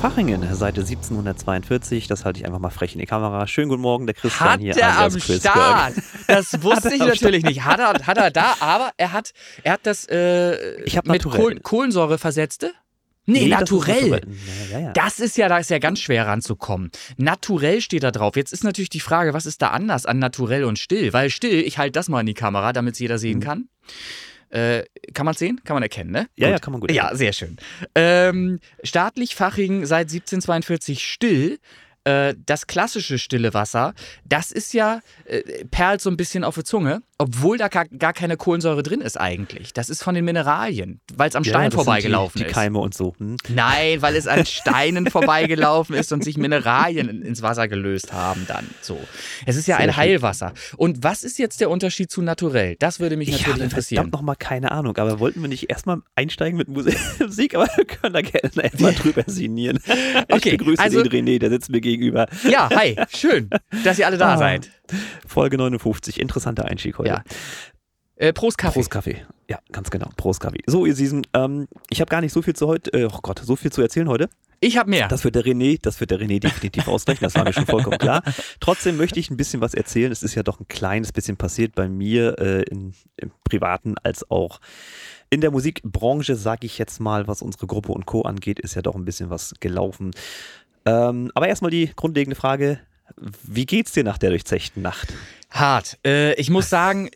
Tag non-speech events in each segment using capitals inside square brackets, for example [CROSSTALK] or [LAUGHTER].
Fachingen, Seite 1742. Das halte ich einfach mal frech in die Kamera. Schönen guten Morgen, der Christian hat hier. er am Chris Start. Berg. Das [LAUGHS] wusste ich natürlich nicht. Hat er, hat er da, aber er hat, er hat das äh, mit naturell. Kohl, Kohlensäure versetzte? Nee, Nee, das ist naturell. naturell. Ja, ja, ja. Das ist ja, da ist ja ganz schwer ranzukommen. Naturell steht da drauf. Jetzt ist natürlich die Frage, was ist da anders an naturell und still? Weil still, ich halte das mal in die Kamera, damit es jeder sehen Mhm. kann. Äh, kann man sehen? Kann man erkennen, ne? Ja, Gut. ja, kann man gut Ja, erkennen. sehr schön. Ähm, staatlich Faching seit 1742 still. Äh, das klassische stille Wasser, das ist ja, äh, perlt so ein bisschen auf die Zunge, obwohl da gar, keine Kohlensäure drin ist eigentlich. Das ist von den Mineralien, weil es am Ja, Stein vorbeigelaufen die, die ist. Keime und so. Hm? Nein, weil es an [LAUGHS] Steinen vorbeigelaufen ist und sich Mineralien in- ins Wasser gelöst haben dann. So. Es ist ja Sehr ein. Heilwasser. Und was ist jetzt der Unterschied zu naturell? Das würde mich Ich natürlich habe interessieren. verdammt nochmal keine Ahnung, aber wollten wir nicht erstmal einsteigen mit [LAUGHS] Musik? Aber wir können da gerne erstmal [LAUGHS] drüber sinnieren. Okay, ich begrüße also- den René, der sitzt mir gegenüber. Ja, hi, schön, dass ihr alle da Ah, seid. Folge 59, interessanter Einstieg heute. Ja. Äh, Prost Kaffee. Prost Kaffee. Ja, ganz genau. Prost Kaffee. So, ihr Siesen, ähm, ich habe gar nicht so viel zu heute, äh, oh Gott, so viel zu erzählen heute. Ich habe mehr. Das wird der René, das wird der René definitiv ausrechnen, das war mir schon vollkommen klar. Trotzdem möchte ich ein bisschen was erzählen. Es ist ja doch ein kleines bisschen passiert bei mir äh, in, im Privaten als auch in der Musikbranche, sage ich jetzt mal, was unsere Gruppe und Co. angeht, ist ja doch ein bisschen was gelaufen. Ähm, aber erstmal die grundlegende Frage, wie geht's dir nach der durchzechten Nacht? Hart. Äh, ich muss sagen,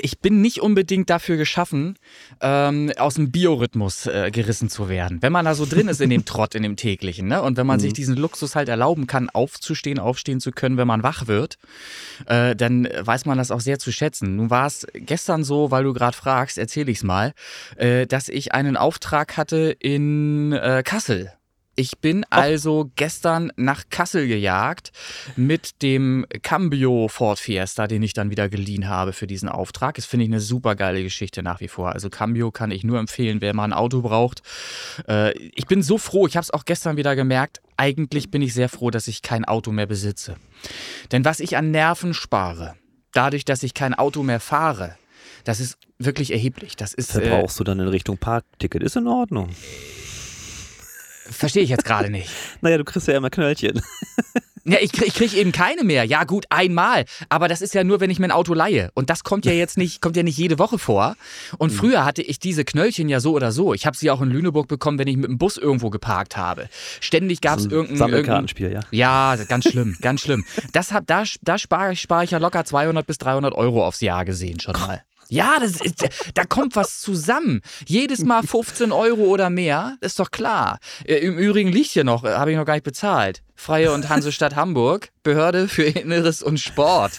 ich bin nicht unbedingt dafür geschaffen, ähm, aus dem Biorhythmus äh, gerissen zu werden. Wenn man da so drin ist in dem [LAUGHS] Trott, in dem täglichen, ne? und wenn man sich diesen Luxus halt erlauben kann, aufzustehen, aufstehen zu können, wenn man wach wird, äh, dann weiß man das auch sehr zu schätzen. Nun war es gestern so, weil du gerade fragst, erzähle ich es mal, äh, dass ich einen Auftrag hatte in äh, Kassel. Ich bin also gestern nach Kassel gejagt mit dem Cambio Ford Fiesta, den ich dann wieder geliehen habe für diesen Auftrag. Das finde ich eine super geile Geschichte nach wie vor. Also Cambio kann ich nur empfehlen, wer mal ein Auto braucht. Äh, ich bin so froh, ich habe es auch gestern wieder gemerkt, eigentlich bin ich sehr froh, dass ich kein Auto mehr besitze. Denn was ich an Nerven spare, dadurch, dass ich kein Auto mehr fahre, das ist wirklich erheblich. Das ist äh, Verbrauchst du dann in Richtung Parkticket? Ist in Ordnung. Verstehe ich jetzt gerade nicht. [LAUGHS] Naja, du kriegst ja immer Knöllchen. [LAUGHS] Ja, ich krieg, ich krieg eben keine mehr. Ja, gut, einmal. Aber das ist ja nur, wenn ich mir ein Auto leihe. Und das kommt ja jetzt nicht, kommt ja nicht jede Woche vor. Und früher hatte ich diese Knöllchen ja so oder so. Ich habe sie auch in Lüneburg bekommen, wenn ich mit dem Bus irgendwo geparkt habe. Ständig gab es So ein irgendein, irgendein. Sammelkartenspiel, ja. Ja, ganz schlimm, ganz schlimm. Das hab, da da spare ich, spar ich ja locker 200 bis 300 Euro aufs Jahr gesehen schon mal. Ja, das ist, da kommt was zusammen. Jedes Mal 15 Euro oder mehr, ist doch klar. Äh, Im Übrigen liegt hier noch, äh, habe ich noch gar nicht bezahlt. Freie und Hansestadt Hamburg, Behörde für Inneres und Sport.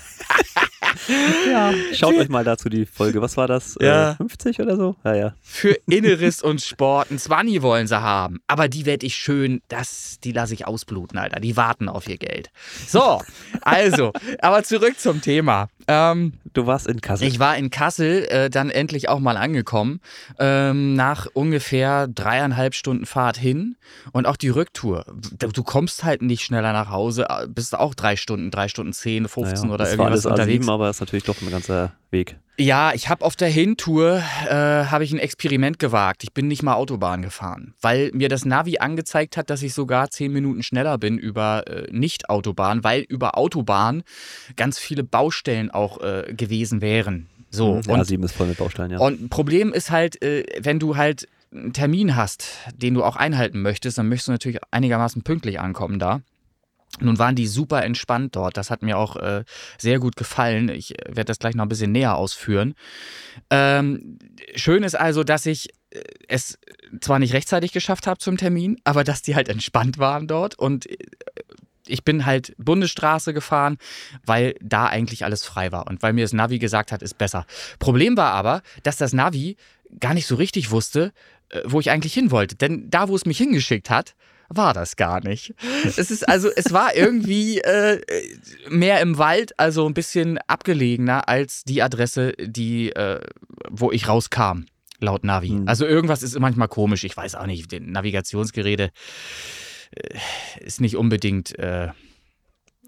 [LAUGHS] Ja. Schaut euch mal dazu die Folge. Was war das? Ja. Äh, 50 oder so? Ja, ja. Für [LAUGHS] Inneres und Sport. Ein Zwanni wollen sie haben. Aber die werde ich schön, das, die lasse ich ausbluten, Alter. Die warten auf ihr Geld. So, [LAUGHS] also, aber zurück zum Thema. Ähm, Du warst in Kassel. Ich war in Kassel äh, dann endlich auch mal angekommen, ähm, nach ungefähr dreieinhalb Stunden Fahrt hin und auch die Rücktour. Du, du kommst halt nicht schneller nach Hause, äh, bist auch drei Stunden, drei Stunden zehn, 15 Naja, oder das war irgendwas alles unterwegs. A7, aber ist natürlich doch ein ganzer Weg. Ja, ich habe auf der Hintour äh, habe ich ein Experiment gewagt. Ich bin nicht mal Autobahn gefahren, weil mir das Navi angezeigt hat, dass ich sogar zehn Minuten schneller bin über äh, Nicht-Autobahn, weil über Autobahn ganz viele Baustellen auch äh, gewesen wären. So Ja, und A7 ist voll mit Baustellen, ja. und ein Problem ist halt, äh, wenn du halt einen Termin hast, den du auch einhalten möchtest, dann möchtest du natürlich einigermaßen pünktlich ankommen da. Nun waren die super entspannt dort. Das hat mir auch äh, sehr gut gefallen. Ich äh, werde das gleich noch ein bisschen näher ausführen. Ähm, schön ist also, dass ich äh, es zwar nicht rechtzeitig geschafft habe zum Termin, aber dass die halt entspannt waren dort und äh, ich bin halt Bundesstraße gefahren, weil da eigentlich alles frei war und weil mir das Navi gesagt hat, ist besser. Problem war aber, dass das Navi gar nicht so richtig wusste, wo ich eigentlich hin wollte. Denn da, wo es mich hingeschickt hat, war das gar nicht. Es ist also, es war irgendwie äh, mehr im Wald, also ein bisschen abgelegener als die Adresse, die, äh, wo ich rauskam, laut Navi. Hm. Also irgendwas ist manchmal komisch, ich weiß auch nicht, Navigationsgeräte äh, ist nicht unbedingt äh,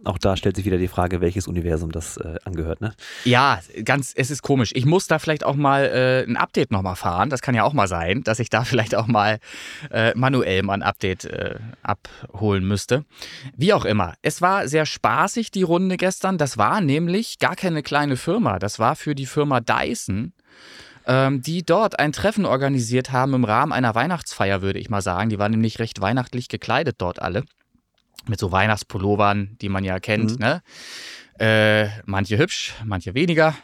auch da stellt sich wieder die Frage, welches Universum das äh, angehört, ne? Ja, ganz, es ist komisch. Ich muss da vielleicht auch mal äh, ein Update nochmal fahren. Das kann ja auch mal sein, dass ich da [LAUGHS] vielleicht auch mal äh, manuell mal ein Update äh, abholen müsste. Wie auch immer. Es war sehr spaßig, die Runde gestern. Das war nämlich gar keine kleine Firma. Das war für die Firma Dyson ähm, die dort ein Treffen organisiert haben im Rahmen einer Weihnachtsfeier, würde ich mal sagen. Die waren nämlich recht weihnachtlich gekleidet dort alle mit so Weihnachtspullovern, die man ja kennt. Mhm. Ne? Äh, manche hübsch, manche weniger.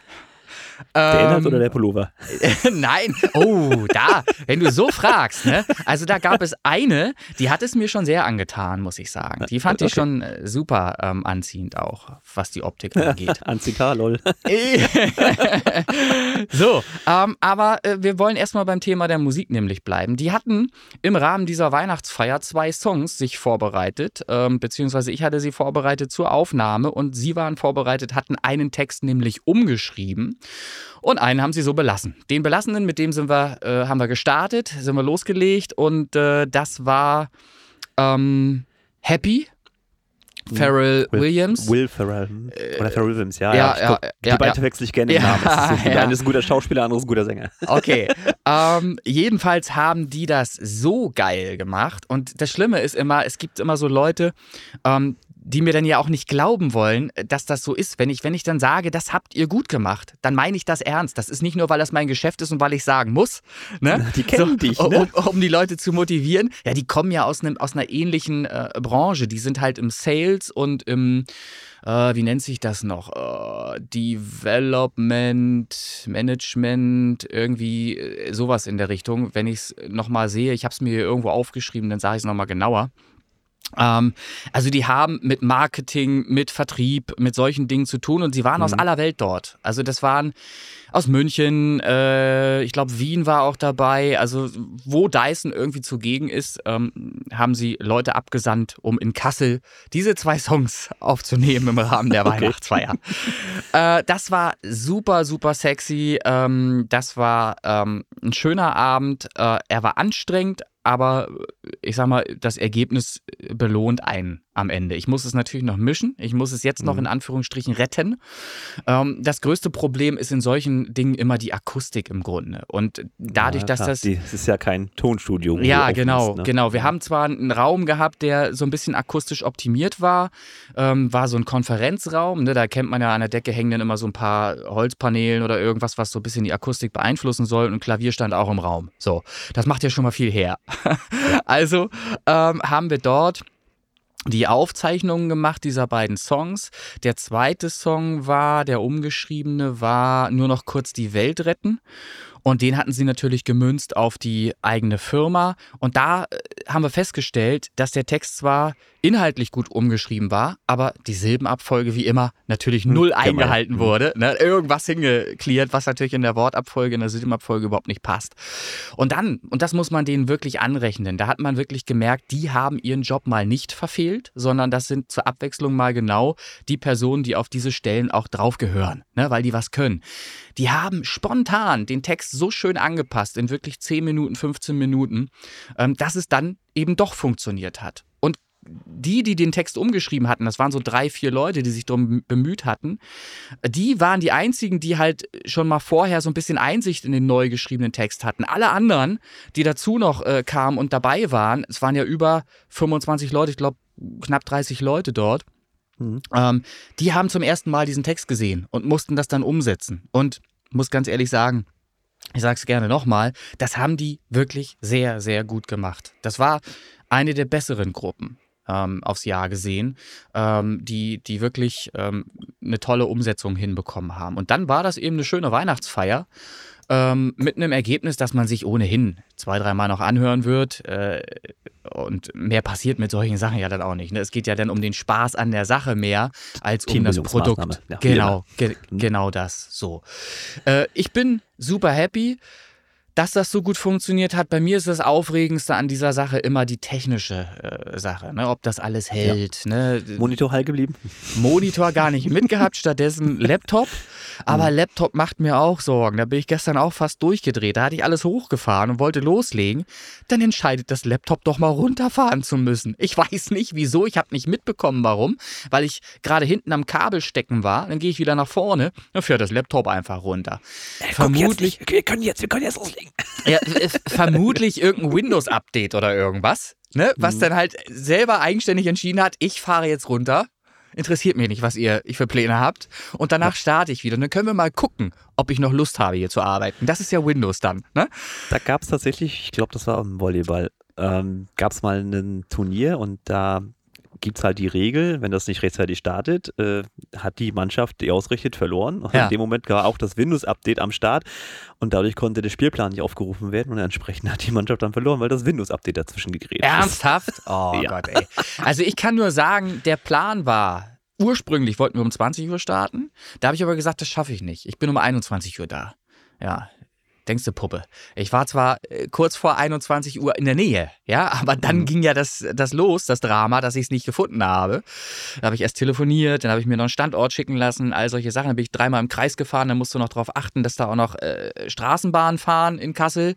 Der Inhalt ähm, oder der Pullover? [LAUGHS] Nein, oh, da, wenn du so fragst, ne? Also da gab es eine, die hat es mir schon sehr angetan, muss ich sagen. Die fand okay. ich schon äh, super ähm, anziehend auch, was die Optik angeht. [LAUGHS] anziehend, lol. [LAUGHS] so, ähm, aber äh, wir wollen erstmal beim Thema der Musik nämlich bleiben. Die hatten im Rahmen dieser Weihnachtsfeier zwei Songs sich vorbereitet, ähm, beziehungsweise ich hatte sie vorbereitet zur Aufnahme und sie waren vorbereitet, hatten einen Text nämlich umgeschrieben. Und einen haben sie so belassen. Den belassenen, mit dem sind wir, äh, haben wir gestartet, sind wir losgelegt und äh, das war ähm, Happy. Pharrell Will, Williams. Will Pharrell. Oder Pharrell Williams, ja. ja, ja, glaub, ja die ja, beiden ja. wechsle ich gerne im Namen. Ist [LAUGHS] Der eine ist ein guter Schauspieler, der andere ist ein guter Sänger. [LAUGHS] Okay. ähm, jedenfalls haben die das so geil gemacht. Und das Schlimme ist immer, es gibt immer so Leute, ähm, die mir dann ja auch nicht glauben wollen, äh, dass das so ist. Wenn ich, wenn ich dann sage, das habt ihr gut gemacht, dann meine ich das ernst. Das ist nicht nur, weil das mein Geschäft ist und weil ich sagen muss. Ne? Die kennen so, dich, ne? um, um, die Leute zu motivieren. Ja, die kommen ja aus, einem, aus einer ähnlichen äh, Branche. Die sind halt im Sales und im, äh, wie nennt sich das noch? Äh, Development, Management, irgendwie äh, sowas in der Richtung. Wenn ich es nochmal sehe, ich habe es mir hier irgendwo aufgeschrieben, dann sage ich es nochmal genauer. Ähm, also die haben mit Marketing, mit Vertrieb, mit solchen Dingen zu tun und sie waren mhm. aus aller Welt dort. Also das waren aus München, äh, ich glaube Wien war auch dabei. Also wo Dyson irgendwie zugegen ist, ähm, haben sie Leute abgesandt, um in Kassel diese zwei Songs aufzunehmen im Rahmen der [LAUGHS] okay. Weihnachtsfeier. Äh, das war super, super sexy. Ähm, das war ähm, ein schöner Abend. Äh, er war anstrengend, aber ich sag mal, das Ergebnis belohnt einen am Ende. Ich muss es natürlich noch mischen. Ich muss es jetzt noch in mhm. Anführungsstrichen retten. Ähm, das größte Problem ist in solchen Dingen immer die Akustik im Grunde. Und dadurch, ja, dass das. Es ist ja kein Tonstudio. Ja, genau, ist, ne? genau. Wir haben zwar einen Raum gehabt, der so ein bisschen akustisch optimiert war. Ähm, war so ein Konferenzraum. Ne? Da kennt man ja an der Decke hängen dann immer so ein paar Holzpaneelen oder irgendwas, was so ein bisschen die Akustik beeinflussen soll. Und Klavier stand auch im Raum. So, das macht ja schon mal viel her. [LAUGHS] also ähm, haben wir dort die Aufzeichnungen gemacht dieser beiden Songs. Der zweite Song war, der umgeschriebene war nur noch kurz die Welt retten. Und den hatten sie natürlich gemünzt auf die eigene Firma. Und da äh, haben wir festgestellt, dass der Text zwar inhaltlich gut umgeschrieben war, aber die Silbenabfolge wie immer natürlich hm, null hm, eingehalten wurde. Ne? Irgendwas hingeklärt, was natürlich in der Wortabfolge, in der Silbenabfolge überhaupt nicht passt. Und dann, und das muss man denen wirklich anrechnen, da hat man wirklich gemerkt, die haben ihren Job mal nicht verfehlt, sondern das sind zur Abwechslung mal genau die Personen, die auf diese Stellen auch drauf gehören, ne? weil die was können. Die haben spontan den Text so schön angepasst, in wirklich 10 Minuten, 15 Minuten, ähm, dass es dann eben doch funktioniert hat. Und die, die den Text umgeschrieben hatten, das waren so drei, vier Leute, die sich darum bemüht hatten, die waren die einzigen, die halt schon mal vorher so ein bisschen Einsicht in den neu geschriebenen Text hatten. Alle anderen, die dazu noch äh, kamen und dabei waren, es waren ja über 25 Leute, ich glaube knapp 30 Leute dort, mhm. ähm, die haben zum ersten Mal diesen Text gesehen und mussten das dann umsetzen. Und muss ganz ehrlich sagen, ich sage es gerne nochmal, das haben die wirklich sehr, sehr gut gemacht. Das war eine der besseren Gruppen ähm, aufs Jahr gesehen, ähm, die, die wirklich ähm, eine tolle Umsetzung hinbekommen haben. Und dann war das eben eine schöne Weihnachtsfeier ähm, mit einem Ergebnis, das man sich ohnehin zwei, dreimal noch anhören wird. Äh, und mehr passiert mit solchen Sachen ja dann auch nicht. Ne? Es geht ja dann um den Spaß an der Sache mehr als um das Produkt. Ja, genau, ge mhm. genau das. So. Äh, ich bin super happy. Dass das so gut funktioniert hat. Bei mir ist das Aufregendste an dieser Sache immer die technische äh, Sache, ne? ob das alles hält. Ja. Ne? Monitor heil geblieben? Monitor gar nicht mitgehabt, stattdessen [LAUGHS] Laptop. Aber mhm. Laptop macht mir auch Sorgen. Da bin ich gestern auch fast durchgedreht. Da hatte ich alles hochgefahren und wollte loslegen. Dann entscheidet das Laptop doch mal runterfahren zu müssen. Ich weiß nicht wieso. Ich habe nicht mitbekommen, warum. Weil ich gerade hinten am Kabel stecken war. Dann gehe ich wieder nach vorne. Dann fährt das Laptop einfach runter. Äh, Vermutlich. wir können jetzt, wir können jetzt loslegen. [LAUGHS] Ja, vermutlich irgendein Windows-Update oder irgendwas, ne? Was mhm. dann halt selber eigenständig entschieden hat, ich fahre jetzt runter. Interessiert mich nicht, was ihr für Pläne habt. Und danach starte ich wieder. Und dann können wir mal gucken, ob ich noch Lust habe, hier zu arbeiten. Das ist ja Windows dann, ne? Da gab es tatsächlich, ich glaube, das war im Volleyball, ähm, gab es mal ein Turnier und da gibt es halt die Regel, wenn das nicht rechtzeitig startet, äh, hat die Mannschaft, die ausrichtet, verloren. Und ja. in dem Moment war auch das Windows-Update am Start und dadurch konnte der Spielplan nicht aufgerufen werden und entsprechend hat die Mannschaft dann verloren, weil das Windows-Update dazwischen gegrätscht ist. Ernsthaft? [LAUGHS] Oh ja. Gott, ey. Also ich kann nur sagen, der Plan war, ursprünglich wollten wir um 20 Uhr starten. Da habe ich aber gesagt, das schaffe ich nicht. Ich bin um 21 Uhr da. Ja, denkst du, Puppe? Ich war zwar äh, kurz vor 21 Uhr in der Nähe, ja, aber dann mhm. ging ja das, das los, das Drama, dass ich es nicht gefunden habe. Da habe ich erst telefoniert, dann habe ich mir noch einen Standort schicken lassen, all solche Sachen. Dann bin ich dreimal im Kreis gefahren, dann musst du noch darauf achten, dass da auch noch äh, Straßenbahnen fahren in Kassel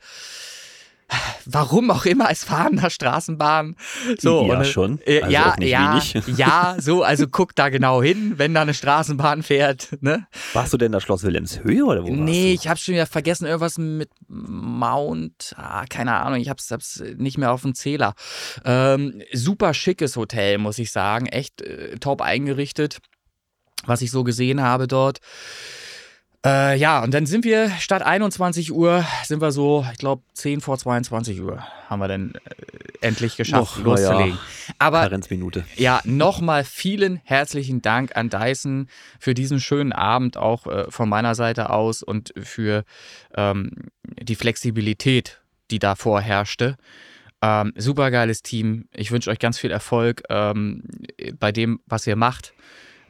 warum auch immer es fahren da Straßenbahnen. So, ja, und, schon. Äh, also ja, ja, [LAUGHS] ja, so, also guck da genau hin, wenn da eine Straßenbahn fährt. Ne? Warst du denn da Schloss Wilhelmshöhe oder wo Nee, ich habe schon wieder vergessen, irgendwas mit Mount, ah, keine Ahnung, ich hab's, hab's nicht mehr auf dem Zähler. Ähm, super schickes Hotel, muss ich sagen, echt äh, top eingerichtet, was ich so gesehen habe dort. Äh, ja, und dann sind wir statt 21 Uhr, sind wir so, ich glaube, 10 vor 22 Uhr haben wir dann äh, endlich geschafft, Och, loszulegen. Ja. Aber Karenzminute. ja, nochmal vielen herzlichen Dank an Dyson für diesen schönen Abend auch äh, von meiner Seite aus und für ähm, die Flexibilität, die da vorherrschte. Ähm, Super geiles Team. Ich wünsche euch ganz viel Erfolg ähm, bei dem, was ihr macht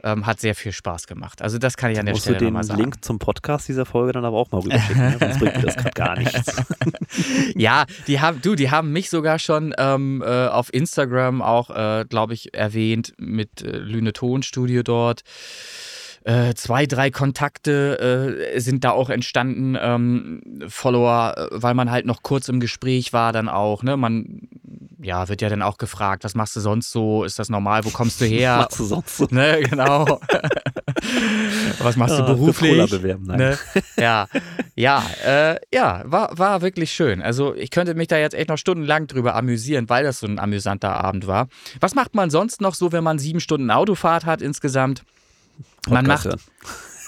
ähm, hat sehr viel Spaß gemacht. Also das kann ich an der Stelle du den sagen. Link zum Podcast dieser Folge dann aber auch mal rüberschicken, ne? sonst bringt mir das gerade gar nichts. [LAUGHS] ja, die haben, du, die haben mich sogar schon ähm, äh, auf Instagram auch, äh, glaube ich, erwähnt mit äh, Lüne Tonstudio dort. Äh, zwei, drei Kontakte äh, sind da auch entstanden, ähm, Follower, äh, weil man halt noch kurz im Gespräch war, dann auch. Ne? Man ja, wird ja dann auch gefragt, was machst du sonst so? Ist das normal? Wo kommst du [LAUGHS] her? was machst du sonst so? Ne, genau. [LAUGHS] was machst du ja, beruflich? Bewerben, nein. Ne? [LAUGHS] Ja, ja, äh, ja, war, war wirklich schön. Also ich könnte mich da jetzt echt noch stundenlang drüber amüsieren, weil das so ein amüsanter Abend war. Was macht man sonst noch so, wenn man sieben Stunden Autofahrt hat insgesamt? Man macht. [LAUGHS]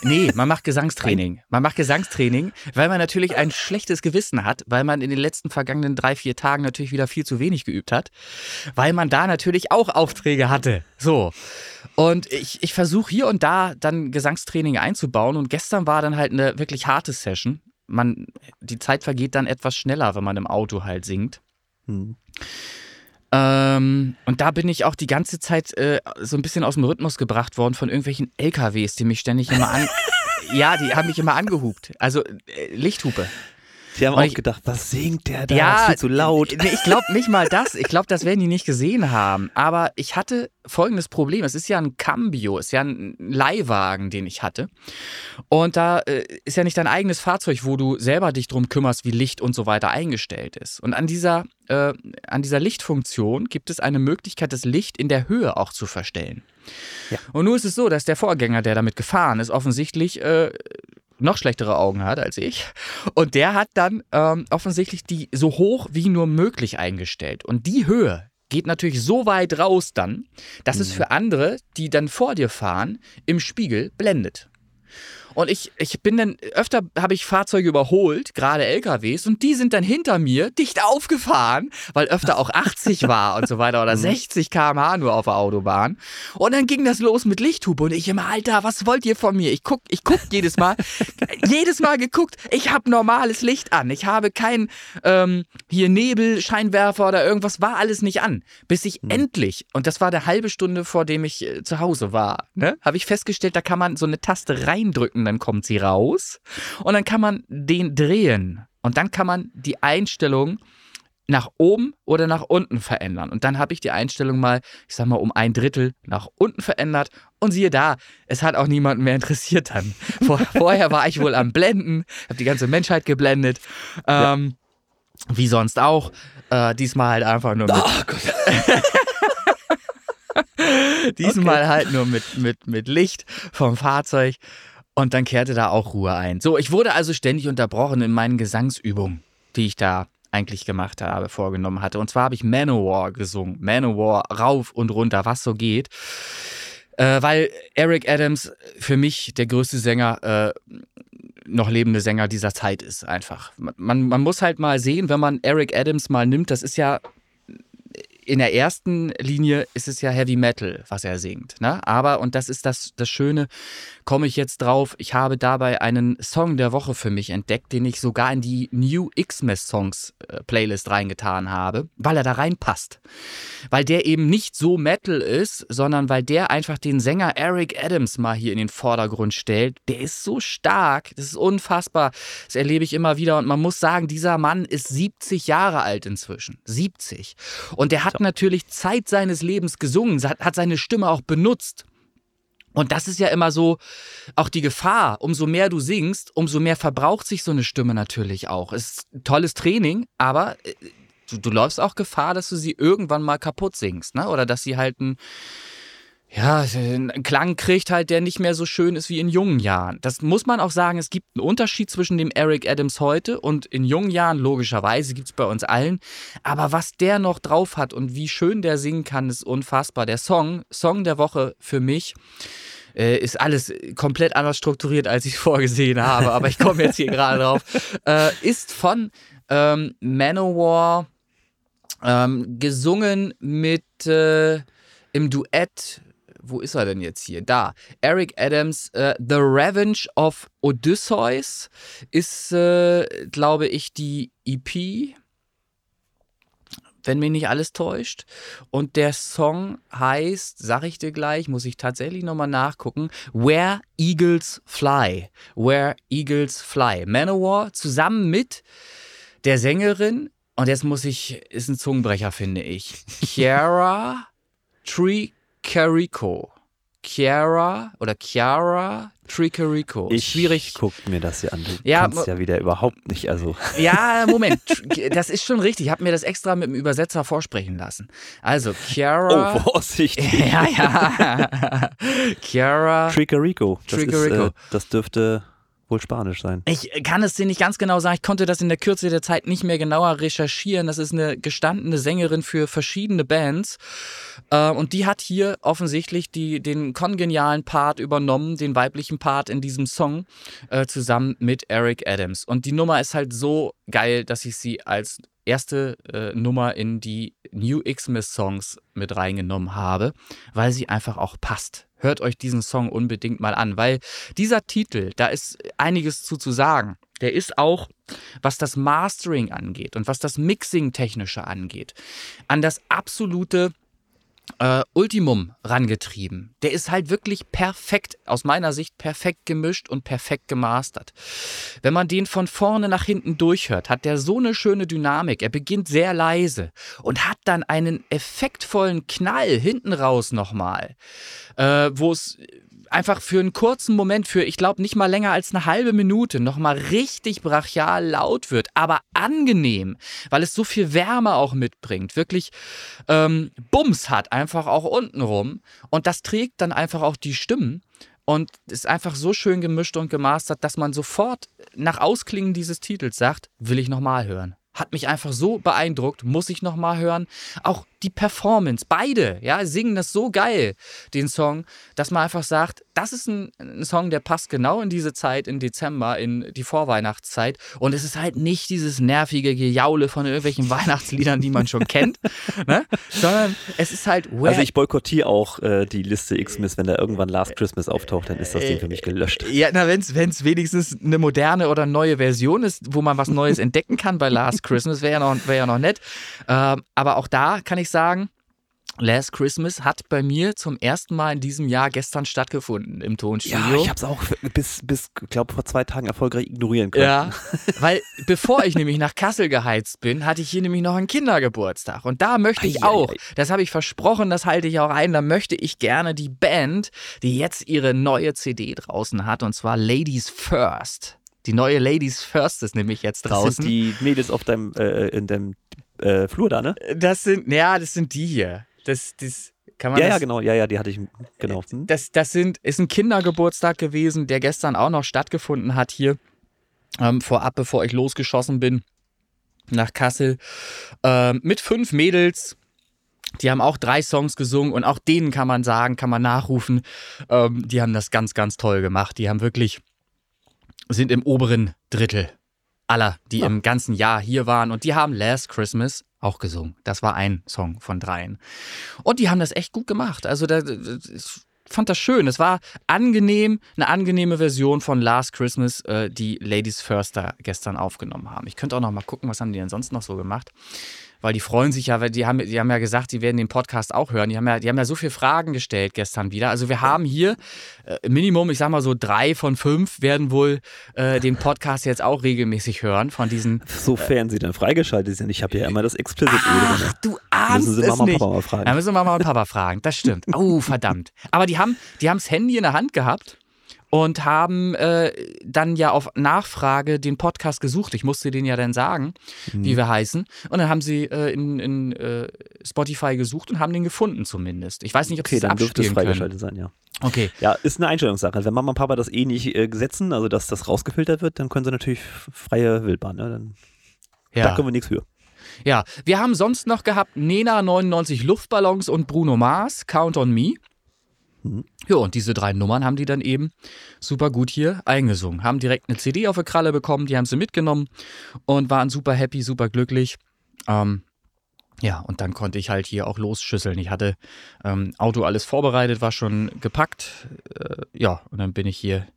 Nee, man macht Gesangstraining. Man macht Gesangstraining, weil man natürlich ein schlechtes Gewissen hat, weil man in den letzten vergangenen drei, vier Tagen natürlich wieder viel zu wenig geübt hat, weil man da natürlich auch Aufträge hatte. So. Und ich, ich versuche hier und da dann Gesangstraining einzubauen und gestern war dann halt eine wirklich harte Session. Man, die Zeit vergeht dann etwas schneller, wenn man im Auto halt singt. Hm. Ähm, und da bin ich auch die ganze Zeit äh, so ein bisschen aus dem Rhythmus gebracht worden von irgendwelchen LKWs, die mich ständig immer an. [LAUGHS] ja, die haben mich immer angehupt. Also äh, Lichthupe. Die haben und auch ich, gedacht, was singt der da? Ja, ist viel zu laut. Ich glaube nicht mal das. Ich glaube, das werden die nicht gesehen haben. Aber ich hatte folgendes Problem. Es ist ja ein Cambio, es ist ja ein Leihwagen, den ich hatte. Und da äh, ist ja nicht dein eigenes Fahrzeug, wo du selber dich drum kümmerst, wie Licht und so weiter eingestellt ist. Und an dieser, äh, an dieser Lichtfunktion gibt es eine Möglichkeit, das Licht in der Höhe auch zu verstellen. Ja. Und nur ist es so, dass der Vorgänger, der damit gefahren ist, offensichtlich äh, noch schlechtere Augen hat als ich. Und der hat dann ähm, offensichtlich die so hoch wie nur möglich eingestellt. Und die Höhe geht natürlich so weit raus dann, dass mhm. es für andere, die dann vor dir fahren, im Spiegel blendet. Und ich, ich bin dann, öfter habe ich Fahrzeuge überholt, gerade LKWs, und die sind dann hinter mir dicht aufgefahren, weil öfter auch 80 [LAUGHS] war und so weiter oder 60 mhm. km/h nur auf der Autobahn. Und dann ging das los mit Lichthupe und ich immer, Alter, was wollt ihr von mir? Ich guck, ich guck jedes Mal, [LAUGHS] jedes Mal geguckt, ich habe normales Licht an. Ich habe kein ähm, hier Nebel, Scheinwerfer oder irgendwas, war alles nicht an. Bis ich mhm. endlich, und das war eine halbe Stunde, vor dem ich äh, zu Hause war, ne, habe ich festgestellt, da kann man so eine Taste reindrücken dann kommt sie raus und dann kann man den drehen. Und dann kann man die Einstellung nach oben oder nach unten verändern. Und dann habe ich die Einstellung mal, ich sag mal, um ein Drittel nach unten verändert. Und siehe da, es hat auch niemanden mehr interessiert dann. Vor, [LAUGHS] vorher war ich wohl am Blenden, habe die ganze Menschheit geblendet. Ähm, ja. Wie sonst auch. Äh, diesmal halt einfach nur mit. Oh Gott. [LAUGHS] diesmal okay. halt nur mit, mit, mit Licht vom Fahrzeug. Und dann kehrte da auch Ruhe ein. So, ich wurde also ständig unterbrochen in meinen Gesangsübungen, die ich da eigentlich gemacht habe, vorgenommen hatte. Und zwar habe ich Manowar gesungen. Manowar rauf und runter, was so geht. Äh, weil Eric Adams für mich der größte Sänger, äh, noch lebende Sänger dieser Zeit ist, einfach. Man, man muss halt mal sehen, wenn man Eric Adams mal nimmt, das ist ja in der ersten Linie ist es ja Heavy Metal, was er singt. Ne? Aber, und das ist das, das Schöne, komme ich jetzt drauf, ich habe dabei einen Song der Woche für mich entdeckt, den ich sogar in die New Xmas Songs äh, Playlist reingetan habe, weil er da reinpasst. Weil der eben nicht so Metal ist, sondern weil der einfach den Sänger Eric Adams mal hier in den Vordergrund stellt. Der ist so stark, das ist unfassbar. Das erlebe ich immer wieder und man muss sagen, dieser Mann ist 70 Jahre alt inzwischen. 70. Und der hat natürlich Zeit seines Lebens gesungen, hat seine Stimme auch benutzt. Und das ist ja immer so auch die Gefahr. Umso mehr du singst, umso mehr verbraucht sich so eine Stimme natürlich auch. Ist tolles Training, aber äh, du, du läufst auch Gefahr, dass du sie irgendwann mal kaputt singst, ne? Oder dass sie halt ein ja, einen Klang kriegt halt, der nicht mehr so schön ist wie in jungen Jahren. Das muss man auch sagen, es gibt einen Unterschied zwischen dem Eric Adams heute und in jungen Jahren, logischerweise, gibt es bei uns allen. Aber was der noch drauf hat und wie schön der singen kann, ist unfassbar. Der Song, Song der Woche für mich, äh, ist alles komplett anders strukturiert, als ich [LAUGHS] vorgesehen habe, aber ich komme jetzt hier gerade drauf, [LAUGHS] äh, ist von ähm, Manowar ähm, gesungen mit äh, im Duett wo ist er denn jetzt hier? Da. Eric Adams, äh, The Revenge of Odysseus ist, äh, glaube ich, die EP. Wenn mich nicht alles täuscht. Und der Song heißt, sag ich dir gleich, muss ich tatsächlich nochmal nachgucken, Where Eagles Fly. Where Eagles Fly. Manowar zusammen mit der Sängerin, und jetzt muss ich, ist ein Zungenbrecher, finde ich, [LAUGHS] Chiara Tree Tricarico. Chiara oder Chiara Tricarico. Ich Schwierig. Guck mir das hier an. Du ja, kannst ja wieder überhaupt nicht. Also. [LAUGHS] Ja, Moment. das ist schon richtig. Ich habe mir das extra mit dem Übersetzer vorsprechen lassen. Also, Chiara. Oh, vorsichtig. [LAUGHS] Ja, ja. [LAUGHS] Chiara. Tricarico. Das, Tricarico. Ist, äh, das dürfte wohl Spanisch sein. Ich kann es dir nicht ganz genau sagen. Ich konnte das in der Kürze der Zeit nicht mehr genauer recherchieren. Das ist eine gestandene Sängerin für verschiedene Bands. Äh, und die hat hier offensichtlich die, den kongenialen Part übernommen, den weiblichen Part in diesem Song, äh, zusammen mit Eric Adams. Und die Nummer ist halt so geil, dass ich sie als erste äh, Nummer in die New Xmas Songs mit reingenommen habe, weil sie einfach auch passt hört euch diesen Song unbedingt mal an, weil dieser Titel, da ist einiges zu zu sagen. Der ist auch, was das Mastering angeht und was das Mixing-Technische angeht, an das absolute äh, Ultimum rangetrieben. Der ist halt wirklich perfekt, aus meiner Sicht perfekt gemischt und perfekt gemastert. Wenn man den von vorne nach hinten durchhört, hat der so eine schöne Dynamik. Er beginnt sehr leise und hat dann einen effektvollen Knall hinten raus nochmal, äh, wo es einfach für einen kurzen Moment, für ich glaube nicht mal länger als eine halbe Minute, nochmal richtig brachial laut wird, aber angenehm, weil es so viel Wärme auch mitbringt, wirklich ähm, Bums hat, einfach auch untenrum. Und das trägt dann einfach auch die Stimmen und ist einfach so schön gemischt und gemastert, dass man sofort nach Ausklingen dieses Titels sagt, will ich nochmal hören hat mich einfach so beeindruckt, muss ich nochmal hören. Auch die Performance, beide, ja, singen das so geil, den Song, dass man einfach sagt, das ist ein, ein, Song, der passt genau in diese Zeit, in Dezember, in die Vorweihnachtszeit. Und es ist halt nicht dieses nervige Gejaule von irgendwelchen [LAUGHS] Weihnachtsliedern, die man schon kennt, ne? sondern es ist halt. Also ich boykottiere auch äh, die Liste Xmas, wenn da irgendwann Last Christmas auftaucht, dann ist das Ding für mich gelöscht. Ja, na, wenn es wenigstens eine moderne oder neue Version ist, wo man was Neues entdecken kann bei Last Christmas, wäre ja, noch, wär ja noch nett. Ähm, aber auch da kann ich sagen, Last Christmas hat bei mir zum ersten Mal in diesem Jahr gestern stattgefunden im Tonstudio. Ja, ich habe es auch bis, bis glaube vor zwei Tagen erfolgreich ignorieren können. Ja, weil bevor ich nämlich nach Kassel geheizt bin, hatte ich hier nämlich noch einen Kindergeburtstag. Und da möchte ich auch, das habe ich versprochen, das halte ich auch ein, da möchte ich gerne die Band, die jetzt ihre neue CD draußen hat, und zwar Ladies First. Die neue Ladies First ist nämlich jetzt draußen. Das sind die Mädels auf deinem, äh, in deinem äh, Flur da, ne? Das sind, ja, das sind die hier. Das, das, kann man ja, das, ja, genau, ja, ja, die hatte ich, genau. Hm? Das, das sind, ist ein Kindergeburtstag gewesen, der gestern auch noch stattgefunden hat hier, ähm, vorab, bevor ich losgeschossen bin nach Kassel, ähm, mit fünf Mädels. Die haben auch drei Songs gesungen und auch denen kann man sagen, kann man nachrufen, ähm, die haben das ganz, ganz toll gemacht. Die haben wirklich, sind im oberen Drittel aller, die ja. im ganzen Jahr hier waren und die haben Last Christmas auch gesungen. Das war ein Song von dreien. Und die haben das echt gut gemacht. Also da, ich fand das schön. Es war angenehm, eine angenehme Version von Last Christmas, äh, die Ladies First da gestern aufgenommen haben. Ich könnte auch noch mal gucken, was haben die denn sonst noch so gemacht weil die freuen sich ja, weil die haben, die haben ja gesagt, sie werden den Podcast auch hören. Die haben ja, die haben ja so viele Fragen gestellt gestern wieder. Also wir haben hier äh, Minimum, ich sag mal so drei von fünf werden wohl äh, den Podcast jetzt auch regelmäßig hören von diesen. Sofern äh, sie dann freigeschaltet sind. Ich habe ja immer das Explicit. Ach, du ahnst müssen sie Mama und Papa mal fragen. Da müssen wir Mama und Papa fragen. Das stimmt. Oh, verdammt. Aber die haben, die haben das Handy in der Hand gehabt und haben äh, dann ja auf Nachfrage den Podcast gesucht. Ich musste den ja dann sagen, mhm. wie wir heißen. Und dann haben sie äh, in, in äh, Spotify gesucht und haben den gefunden zumindest. Ich weiß nicht, ob okay, sie dann dürfte es freigeschaltet sein, ja. Okay. Ja, ist eine Einstellungssache. Wenn Mama und Papa das eh nicht äh, setzen, also dass das rausgefiltert wird, dann können sie natürlich freie Wildbahn. Ne? Dann, ja. Da können wir nichts für. Ja, wir haben sonst noch gehabt Nena 99 Luftballons und Bruno Mars, Count on Me. Mhm. Ja, und diese drei Nummern haben die dann eben super gut hier eingesungen. Haben direkt eine CD auf der Kralle bekommen, die haben sie mitgenommen und waren super happy, super glücklich. Ähm, ja, und dann konnte ich halt hier auch losschüsseln. Ich hatte ähm, Auto alles vorbereitet, war schon gepackt. Äh, ja, und dann bin ich hier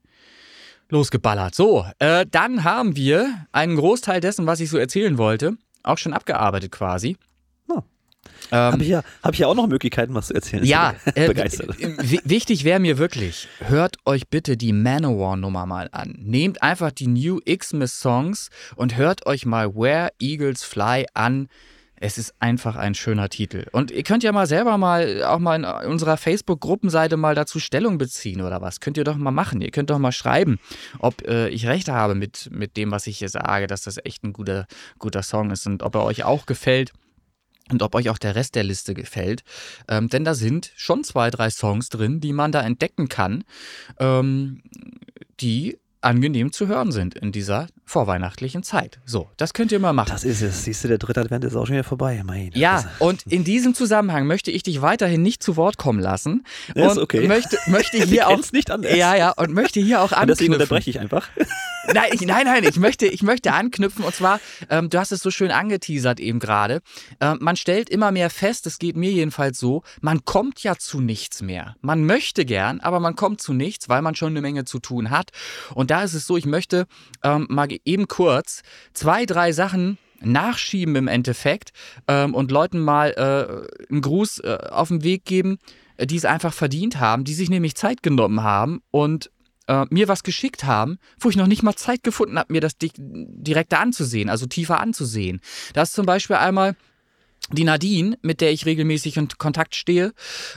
losgeballert. So, äh, dann haben wir einen Großteil dessen, was ich so erzählen wollte, auch schon abgearbeitet quasi. Ähm, Habe ich, ja, hab ich ja auch noch Möglichkeiten, was zu erzählen. Ja, [LAUGHS] äh, wichtig wäre mir wirklich, hört euch bitte die Manowar-Nummer mal an. Nehmt einfach die New Xmas-Songs und hört euch mal Where Eagles Fly an. Es ist einfach ein schöner Titel. Und ihr könnt ja mal selber mal auch mal in unserer Facebook-Gruppenseite mal dazu Stellung beziehen oder was. Könnt ihr doch mal machen. Ihr könnt doch mal schreiben, ob äh, ich recht habe mit, mit dem, was ich hier sage, dass das echt ein guter, guter Song ist und ob er euch auch gefällt und ob euch auch der Rest der Liste gefällt. Ähm, denn da sind schon zwei, drei Songs drin, die man da entdecken kann, ähm, die angenehm zu hören sind in dieser vorweihnachtlichen Zeit. So, das könnt ihr mal machen. Das ist es. Siehst du, der dritte Advent ist auch schon wieder vorbei. Meine ja, und in diesem Zusammenhang möchte ich dich weiterhin nicht zu Wort kommen lassen. Und ist okay. möchte, möchte [LAUGHS] hier auch nicht anders. Ja, ja, und möchte hier auch [LAUGHS] anknüpfen. Und deswegen unterbreche ich einfach. [LAUGHS] Nein, ich, nein, nein, ich möchte, ich möchte anknüpfen und zwar, ähm, du hast es so schön angeteasert eben gerade. Ähm, man stellt immer mehr fest, es geht mir jedenfalls so, man kommt ja zu nichts mehr. Man möchte gern, aber man kommt zu nichts, weil man schon eine Menge zu tun hat. Und da ist es so, ich möchte ähm, mal eben kurz zwei, drei Sachen nachschieben im Endeffekt ähm, und Leuten mal äh, einen Gruß äh, auf den Weg geben, äh, die es einfach verdient haben, die sich nämlich Zeit genommen haben und äh, mir was geschickt haben, wo ich noch nicht mal Zeit gefunden habe, mir das direkt anzusehen, also tiefer anzusehen. Das ist zum Beispiel einmal die Nadine, mit der ich regelmäßig in Kontakt stehe,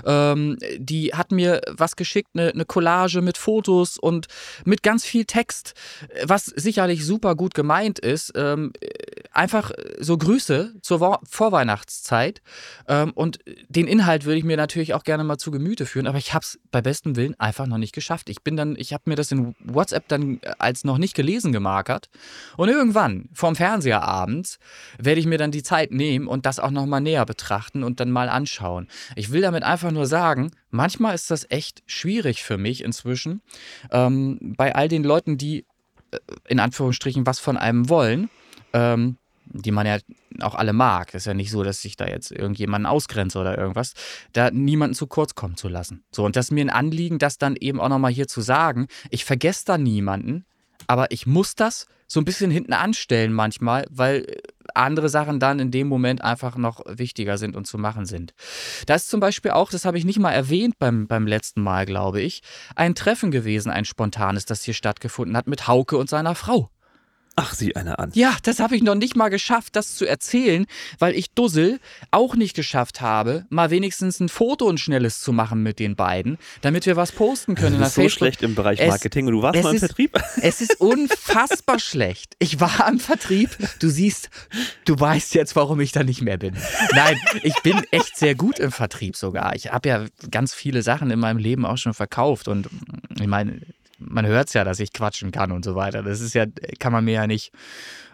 ähm, die hat mir was geschickt, eine, eine, Collage mit Fotos und mit ganz viel Text, was sicherlich super gut gemeint ist. Ähm, einfach so Grüße zur Vorweihnachtszeit. Ähm, und den Inhalt würde ich mir natürlich auch gerne mal zu Gemüte führen, aber ich habe es bei bestem Willen einfach noch nicht geschafft. Ich bin dann, ich habe mir das in WhatsApp dann als noch nicht gelesen gemarkert. Und irgendwann, vorm Fernseher abends, werde ich mir dann die Zeit nehmen und das auch nochmal näher betrachten und dann mal anschauen. Ich will damit einfach nur sagen, manchmal ist das echt schwierig für mich inzwischen, ähm, bei all den Leuten, die äh, in Anführungsstrichen was von einem wollen. Ähm, die man ja auch alle mag. Ist ja nicht so, dass ich da jetzt irgendjemanden ausgrenze oder irgendwas, da niemanden zu kurz kommen zu lassen. So, und das ist mir ein Anliegen, das dann eben auch nochmal hier zu sagen. Ich vergesse da niemanden, aber ich muss das so ein bisschen hinten anstellen manchmal, weil andere Sachen dann in dem Moment einfach noch wichtiger sind und zu machen sind. Das ist zum Beispiel auch, das habe ich nicht mal erwähnt beim, beim letzten Mal, glaube ich, ein Treffen gewesen, ein spontanes, das hier stattgefunden hat mit Hauke und seiner Frau. Ach, sieh einer an. Ja, das habe ich noch nicht mal geschafft, das zu erzählen, weil ich Dussel auch nicht geschafft habe, mal wenigstens ein Foto und schnelles zu machen mit den beiden, damit wir was posten können. Du bist so schlecht im Bereich Marketing es, und du warst mal im ist, Vertrieb. [LAUGHS] Es ist unfassbar schlecht. Ich war im Vertrieb. Du siehst, du weißt jetzt, warum ich da nicht mehr bin. Nein, ich bin echt sehr gut im Vertrieb sogar. Ich habe ja ganz viele Sachen in meinem Leben auch schon verkauft und ich meine, man hört es ja, dass ich quatschen kann und so weiter. Das ist ja, kann man mir ja nicht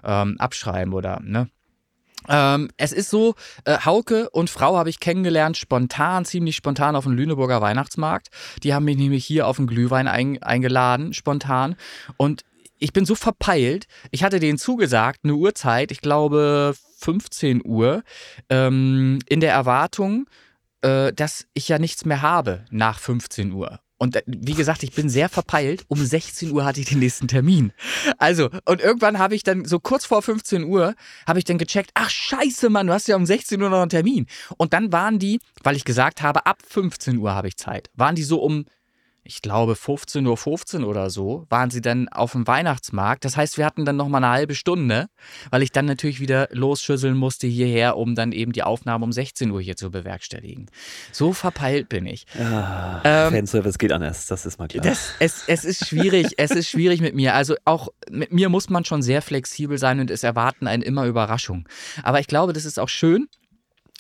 ähm, abschreiben oder, ne? Ähm, es ist so, äh, Hauke und Frau habe ich kennengelernt, spontan, ziemlich spontan auf dem Lüneburger Weihnachtsmarkt. Die haben mich nämlich hier auf den Glühwein ein, eingeladen, spontan. Und ich bin so verpeilt. Ich hatte denen zugesagt, eine Uhrzeit, ich glaube 15 Uhr, ähm, in der Erwartung, äh, dass ich ja nichts mehr habe nach 15 Uhr. Und äh, wie gesagt, ich bin sehr verpeilt. Um 16 Uhr hatte ich den nächsten Termin. Also, und irgendwann habe ich dann, so kurz vor 15 Uhr, habe ich dann gecheckt, ach scheiße, Mann, du hast ja um 16 Uhr noch einen Termin. Und dann waren die, weil ich gesagt habe, ab 15 Uhr habe ich Zeit, waren die so um ich glaube 15.15 Uhr 15 oder so, waren sie dann auf dem Weihnachtsmarkt. Das heißt, wir hatten dann noch mal eine halbe Stunde, weil ich dann natürlich wieder losschüsseln musste hierher, um dann eben die Aufnahme um 16 Uhr hier zu bewerkstelligen. So verpeilt bin ich. Ja, ähm, Fanservice geht anders, das ist mal klar. Das, es, es ist schwierig, es ist schwierig mit mir. Also auch mit mir muss man schon sehr flexibel sein und es erwarten einen immer Überraschungen. Aber ich glaube, das ist auch schön,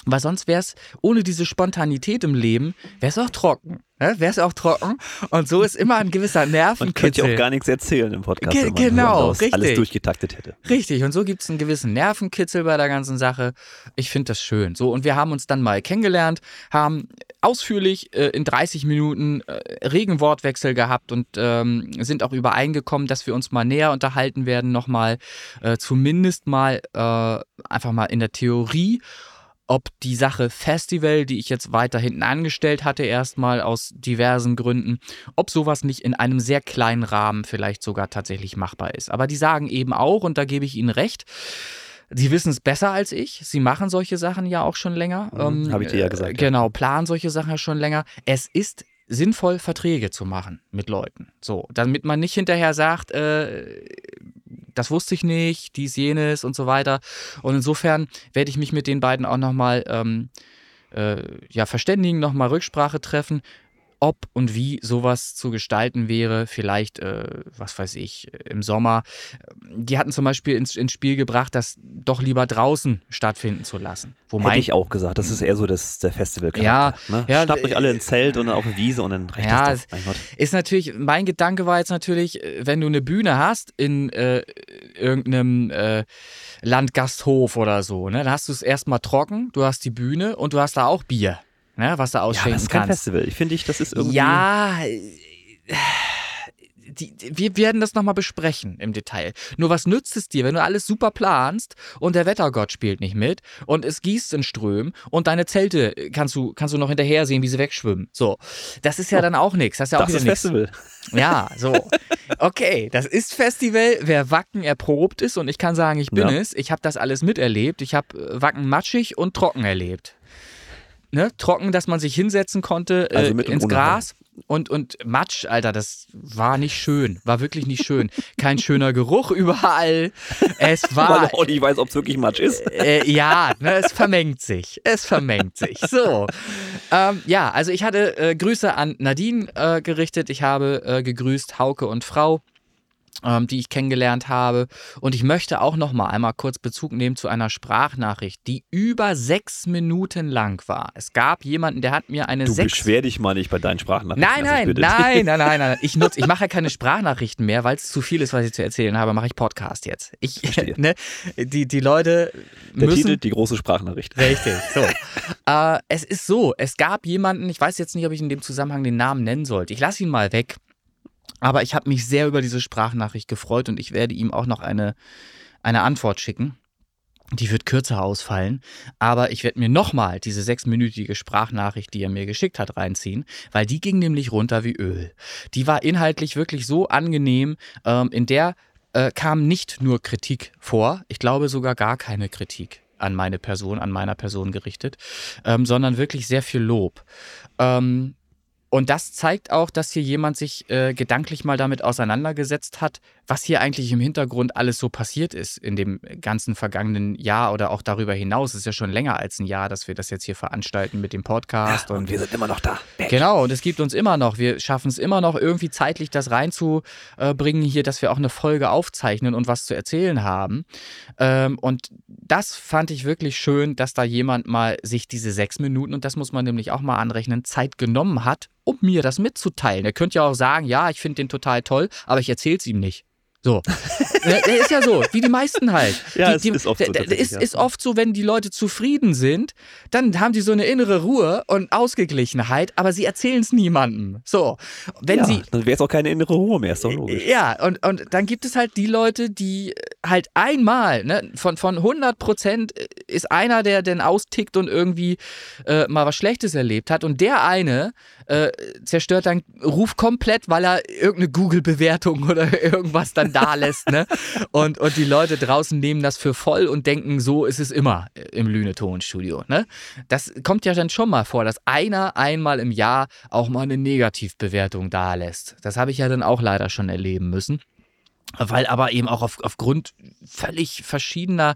weil sonst wäre es ohne diese Spontanität im Leben, wäre es auch trocken. Ne? Wäre es auch trocken. Und so ist immer ein gewisser Nervenkitzel. Man könnte ja auch gar nichts erzählen im Podcast, Ge wenn man genau, richtig. alles durchgetaktet hätte. Richtig, und so gibt es einen gewissen Nervenkitzel bei der ganzen Sache. Ich finde das schön. So, und wir haben uns dann mal kennengelernt, haben ausführlich äh, in 30 Minuten äh, regen Wortwechsel gehabt und ähm, sind auch übereingekommen, dass wir uns mal näher unterhalten werden, nochmal äh, zumindest mal äh, einfach mal in der Theorie ob die Sache Festival, die ich jetzt weiter hinten angestellt hatte, erstmal aus diversen Gründen, ob sowas nicht in einem sehr kleinen Rahmen vielleicht sogar tatsächlich machbar ist. Aber die sagen eben auch, und da gebe ich ihnen recht, Sie wissen es besser als ich. Sie machen solche Sachen ja auch schon länger. Mhm, ähm, Habe ich dir ja gesagt. Äh, genau, planen solche Sachen ja schon länger. Es ist sinnvoll, Verträge zu machen mit Leuten. So, damit man nicht hinterher sagt, äh, das wusste ich nicht, dies, jenes und so weiter. Und insofern werde ich mich mit den beiden auch nochmal ähm, äh, ja, verständigen, nochmal Rücksprache treffen ob und wie sowas zu gestalten wäre. Vielleicht, äh, was weiß ich, im Sommer. Die hatten zum Beispiel ins, ins Spiel gebracht, das doch lieber draußen stattfinden zu lassen. Wo Hätte ich auch gesagt, das ist eher so das, der festival Ja, ne? ja Schnappt euch alle ins Zelt und auf eine Wiese und dann reicht ja, das. Mein Gott. Ist natürlich, mein Gedanke war jetzt natürlich, wenn du eine Bühne hast in äh, irgendeinem äh, Landgasthof oder so, ne, dann hast du es erstmal trocken, du hast die Bühne und du hast da auch Bier ne, was da ausschenken ja, das ist kein kannst. Festival. Ich finde, ich, das ist irgendwie. Ja. Die, wir werden das nochmal besprechen im Detail. Nur was nützt es dir, wenn du alles super planst und der Wettergott spielt nicht mit und es gießt in Strömen und deine Zelte kannst du, kannst du noch hinterher sehen, wie sie wegschwimmen. So. Das ist ja oh, dann auch nichts. Das ist ja auch das ist Festival. Ja, so. Okay, das ist Festival, wer Wacken erprobt ist und ich kann sagen, ich bin ja. es. Ich habe das alles miterlebt. Ich habe äh, Wacken matschig und trocken erlebt ne, trocken, dass man sich hinsetzen konnte äh, also ins Gras. Und, und Matsch, Alter, das war nicht schön. War wirklich nicht schön. Kein schöner Geruch überall. Es [LAUGHS] war. Weil auch nicht weiß, ob es wirklich Matsch ist. Äh, ja, ne, es vermengt sich. Es vermengt sich. So. Ähm, ja, also ich hatte äh, Grüße an Nadine äh, gerichtet. Ich habe äh, gegrüßt Hauke und Frau ähm, die ich kennengelernt habe. Und ich möchte auch noch mal einmal kurz Bezug nehmen zu einer Sprachnachricht, die über sechs Minuten lang war. Es gab jemanden, der hat mir eine du sechs... beschwer dich mal nicht bei deinen Sprachnachrichten. Nein, nein, nein, [LAUGHS] nein, nein, nein. Ich, nutz, ich mache ja keine Sprachnachrichten mehr, weil es zu viel ist, was ich zu erzählen habe, mache ich Podcast jetzt. Ich, [LAUGHS] ne, die, die Leute Der müssen... Titel, die große Sprachnachricht. Richtig, [LAUGHS] so. äh, es ist so, es gab jemanden, ich weiß jetzt nicht, ob ich in dem Zusammenhang den Namen nennen sollte. Ich lasse ihn mal weg. Aber ich habe mich sehr über diese Sprachnachricht gefreut und ich werde ihm auch noch eine, eine Antwort schicken. Die wird kürzer ausfallen, aber ich werde mir nochmal diese sechsminütige Sprachnachricht, die er mir geschickt hat, reinziehen, weil die ging nämlich runter wie Öl. Die war inhaltlich wirklich so angenehm, ähm, in der äh, kam nicht nur Kritik vor, ich glaube sogar gar keine Kritik an meine Person, an meiner Person gerichtet, ähm, sondern wirklich sehr viel Lob. Ähm, und das zeigt auch, dass hier jemand sich äh, gedanklich mal damit auseinandergesetzt hat, was hier eigentlich im Hintergrund alles so passiert ist in dem ganzen vergangenen Jahr oder auch darüber hinaus. Es ist ja schon länger als ein Jahr, dass wir das jetzt hier veranstalten mit dem Podcast. Ja, und, und, wir sind immer noch da. Mensch. Genau, und es gibt uns immer noch. Wir schaffen es immer noch irgendwie zeitlich das reinzubringen hier, dass wir auch eine Folge aufzeichnen und was zu erzählen haben. Ähm, und das fand ich wirklich schön, dass da jemand mal sich diese sechs Minuten, und das muss man nämlich auch mal anrechnen, Zeit genommen hat, um mir das mitzuteilen. Er könnte ja auch sagen, ja, ich finde den total toll, aber ich erzähle es ihm nicht. So. der, ist ja so, wie die meisten halt. [LAUGHS] Ja, die, die, ist oft so. Der, ist, ist oft so, wenn die Leute zufrieden sind, dann haben die so eine innere Ruhe und Ausgeglichenheit, aber sie erzählen es niemandem. So. Wenn ja, sie. Dann wäre es auch keine innere Ruhe mehr, ist doch logisch. Ja, und, und dann gibt es halt die Leute, die halt einmal, ne, von, von 100 Prozent ist einer, der denn austickt und irgendwie äh, mal was Schlechtes erlebt hat. Und der eine äh, zerstört dann Ruf komplett, weil er irgendeine Google-Bewertung oder [LAUGHS] irgendwas dann da lässt. Ne? Und, und die Leute draußen nehmen das für voll und denken, so ist es immer im Lüne-Tonstudio. Ne? Das kommt ja dann schon mal vor, dass einer einmal im Jahr auch mal eine Negativbewertung da lässt. Das habe ich ja dann auch leider schon erleben müssen weil aber eben auch auf, aufgrund völlig verschiedener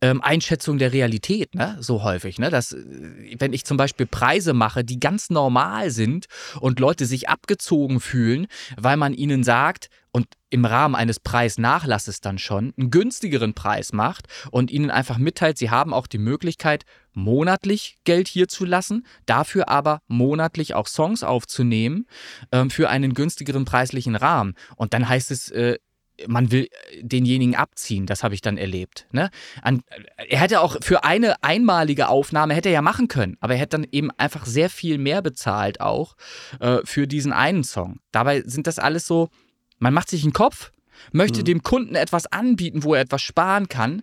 ähm, Einschätzung der Realität, ne, so häufig, ne, dass äh, wenn ich zum Beispiel Preise mache, die ganz normal sind und Leute sich abgezogen fühlen, weil man ihnen sagt und im Rahmen eines Preisnachlasses dann schon einen günstigeren Preis macht und ihnen einfach mitteilt, sie haben auch die Möglichkeit, monatlich Geld hier zu lassen, dafür aber monatlich auch Songs aufzunehmen ähm, für einen günstigeren preislichen Rahmen. Und dann heißt es, äh, man will äh, denjenigen abziehen, das habe ich dann erlebt. Ne? An, er hätte auch für eine einmalige Aufnahme hätte er ja machen können, aber er hätte dann eben einfach sehr viel mehr bezahlt auch äh, für diesen einen Song. Dabei sind das alles so, man macht sich einen Kopf, möchte mhm. dem Kunden etwas anbieten, wo er etwas sparen kann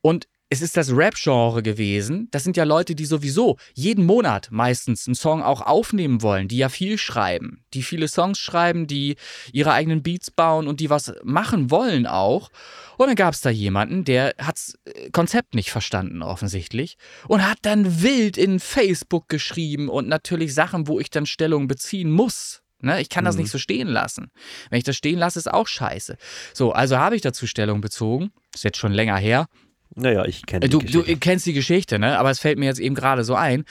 und es ist das Rap-Genre gewesen. Das sind ja Leute, die sowieso jeden Monat meistens einen Song auch aufnehmen wollen, die ja viel schreiben, die viele Songs schreiben, die ihre eigenen Beats bauen und die was machen wollen auch. Und dann gab es da jemanden, der hat das äh, Konzept nicht verstanden offensichtlich und hat dann wild in Facebook geschrieben und natürlich Sachen, wo ich dann Stellung beziehen muss. Ne? Ich kann das mhm. nicht so stehen lassen. Wenn ich das stehen lasse, ist auch scheiße. So, also habe ich dazu Stellung bezogen. Ist jetzt schon länger her. Naja, ich kenne die du, Geschichte. Du kennst die Geschichte, ne? Aber es fällt mir jetzt eben gerade so ein.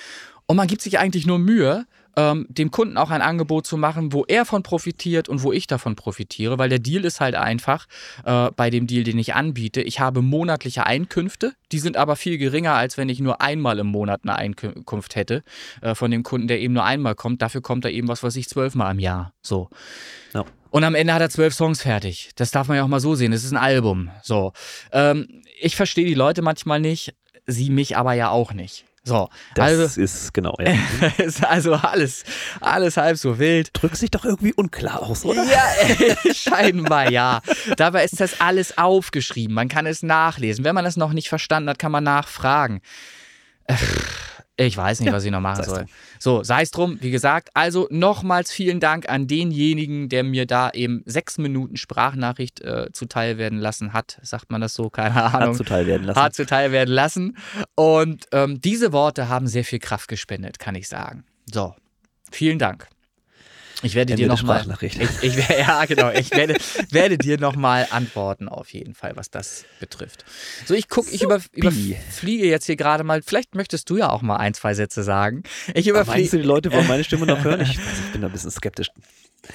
Und man gibt sich eigentlich nur Mühe, ähm, dem Kunden auch ein Angebot zu machen, wo er von profitiert und wo ich davon profitiere, weil der Deal ist halt einfach äh, bei dem Deal, den ich anbiete. Ich habe monatliche Einkünfte, die sind aber viel geringer, als wenn ich nur einmal im Monat eine Einkunft hätte äh, von dem Kunden, der eben nur einmal kommt. Dafür kommt er eben, was weiß ich, zwölfmal im Jahr. So. Ja. Und am Ende hat er zwölf Songs fertig. Das darf man ja auch mal so sehen. Es ist ein Album. So. Ähm, ich verstehe die Leute manchmal nicht, sie mich aber ja auch nicht. So, das also, ist genau. Ja. [LAUGHS] ist also alles, alles halb so wild. Drückt sich doch irgendwie unklar aus, oder? Ja, [LAUGHS] scheinbar ja. Dabei ist das alles aufgeschrieben. Man kann es nachlesen. Wenn man es noch nicht verstanden hat, kann man nachfragen. Ich weiß nicht, ja, was ich noch machen soll. Drum. So, sei es drum, wie gesagt. Also nochmals vielen Dank an denjenigen, der mir da eben sechs Minuten Sprachnachricht äh, zuteil werden lassen hat. Sagt man das so? Keine Ahnung. Hat zuteil werden lassen. Hat zuteil werden lassen. Und ähm, diese Worte haben sehr viel Kraft gespendet, kann ich sagen. So, vielen Dank. Ich werde dir nochmal. Ich, ich, ja, genau. Ich werde, werde dir nochmal antworten, auf jeden Fall, was das betrifft. So, ich gucke, ich über, überfliege jetzt hier gerade mal. Vielleicht möchtest du ja auch mal ein, zwei Sätze sagen. Ich überfliege. Meinst du, die Leute wollen meine Stimme noch hören? [LAUGHS] Ich, ich bin da ein bisschen skeptisch.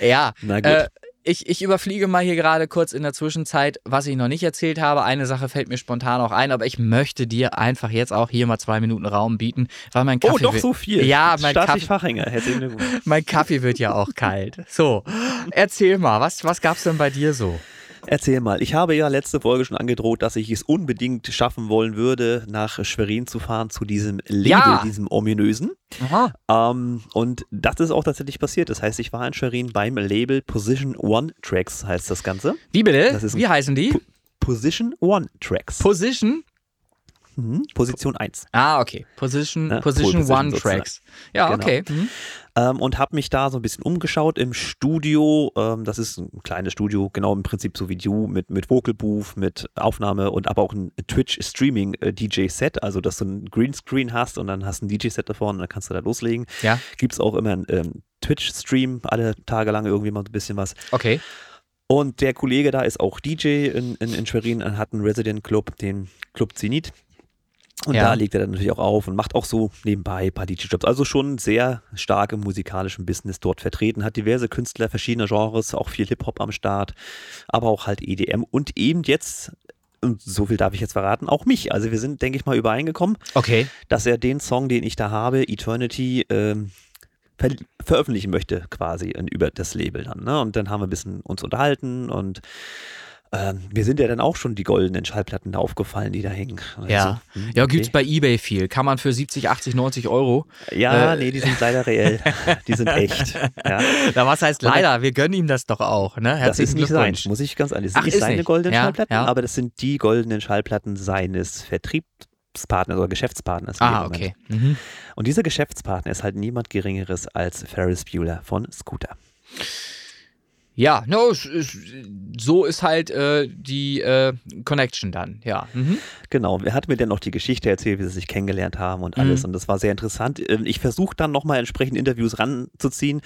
Ja. Na gut. Äh, ich, ich überfliege mal hier gerade kurz in der Zwischenzeit, was ich noch nicht erzählt habe. Eine Sache fällt mir spontan auch ein, aber ich möchte dir einfach jetzt auch hier mal zwei Minuten Raum bieten, weil mein Kaffee. Oh, doch so viel. Ja, mein Kaffee. Fachhänger. [LAUGHS] mein Kaffee wird ja auch kalt. So, erzähl mal, was, was gab's denn bei dir so? Erzähl mal, ich habe ja letzte Folge schon angedroht, dass ich es unbedingt schaffen wollen würde, nach Schwerin zu fahren zu diesem Label, ja. diesem ominösen. Ähm, und das ist auch tatsächlich passiert. Das heißt, ich war in Schwerin beim Label Position One Tracks, heißt das Ganze. Wie bitte? Wie heißen die? P Position One Tracks. Position? Mhm. Position 1. Ah, okay. Position, Ne? Position Pole One Position Tracks. Ja, Genau. okay. Mhm. Ähm, und habe mich da so ein bisschen umgeschaut im Studio. Ähm, das ist ein kleines Studio, genau im Prinzip so wie du, mit, mit Vocal Booth, mit Aufnahme und aber auch ein Twitch-Streaming-DJ-Set, also dass du ein Greenscreen hast und dann hast du ein DJ-Set davor und dann kannst du da loslegen. Ja, Gibt es auch immer einen ähm, Twitch-Stream, alle Tage lang irgendwie mal ein bisschen was. okay. Und der Kollege da ist auch DJ in, in, in Schwerin, er hat einen Resident Club, den Club Zenit. Und Ja. da legt er dann natürlich auch auf und macht auch so nebenbei ein paar DJ-Jobs. Also schon sehr stark im musikalischen Business dort vertreten, hat diverse Künstler verschiedener Genres, auch viel Hip-Hop am Start, aber auch halt EDM und eben jetzt, und so viel darf ich jetzt verraten, auch mich. Also wir sind, denke ich mal, übereingekommen, Okay. dass er den Song, den ich da habe, Eternity, ähm, ver veröffentlichen möchte, quasi in, über das Label dann. Ne? Und dann haben wir ein bisschen uns unterhalten und ähm, mir sind ja dann auch schon die goldenen Schallplatten da aufgefallen, die da hängen. Also, Ja. hm, Ja, okay. gibt's bei Ebay viel. Kann man für 70, 80, 90 Euro. Ja, äh, nee, die sind leider reell. Die sind [LAUGHS] echt. Ja. Na, was heißt leider? Wir gönnen ihm das doch auch, ne? Das Herzlichen ist nicht sein, muss ich ganz ehrlich Ach, sagen. Das ist sind nicht seine nicht. goldenen Ja, Schallplatten, ja. aber das sind die goldenen Schallplatten seines Vertriebspartners oder Geschäftspartners. Ah, okay. Mhm. Und dieser Geschäftspartner ist halt niemand Geringeres als Ferris Bueller von Scooter. Ja, no, so ist halt äh, die äh, Connection dann, ja. Mhm. Genau, er hat mir dann noch die Geschichte erzählt, wie sie sich kennengelernt haben und alles. Mhm. Und das war sehr interessant. Ähm, Ich versuche dann nochmal entsprechend Interviews ranzuziehen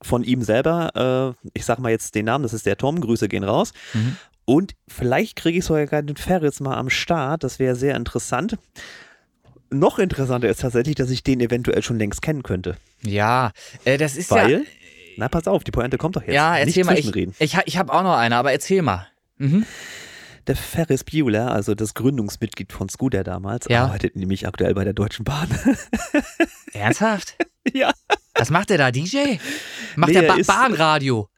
von ihm selber. Äh, Ich sag mal jetzt den Namen, das ist der Tom. Grüße gehen raus. Mhm. Und vielleicht kriege ich sogar den Ferris mal am Start. Das wäre sehr interessant. Noch interessanter ist tatsächlich, dass ich den eventuell schon längst kennen könnte. Ja, äh, das ist Weil, ja. Na pass auf, die Pointe kommt doch jetzt. Ja, Nicht erzähl mal. Ich, zwischenreden. ich, ich habe auch noch eine, aber erzähl mal. Mhm. Der Ferris Bueller, also das Gründungsmitglied von Scooter damals, Ja. arbeitet nämlich aktuell bei der Deutschen Bahn. [LAUGHS] Ernsthaft? ja. Was macht der da, DJ? Macht Nee, der ba er ist- Bahnradio?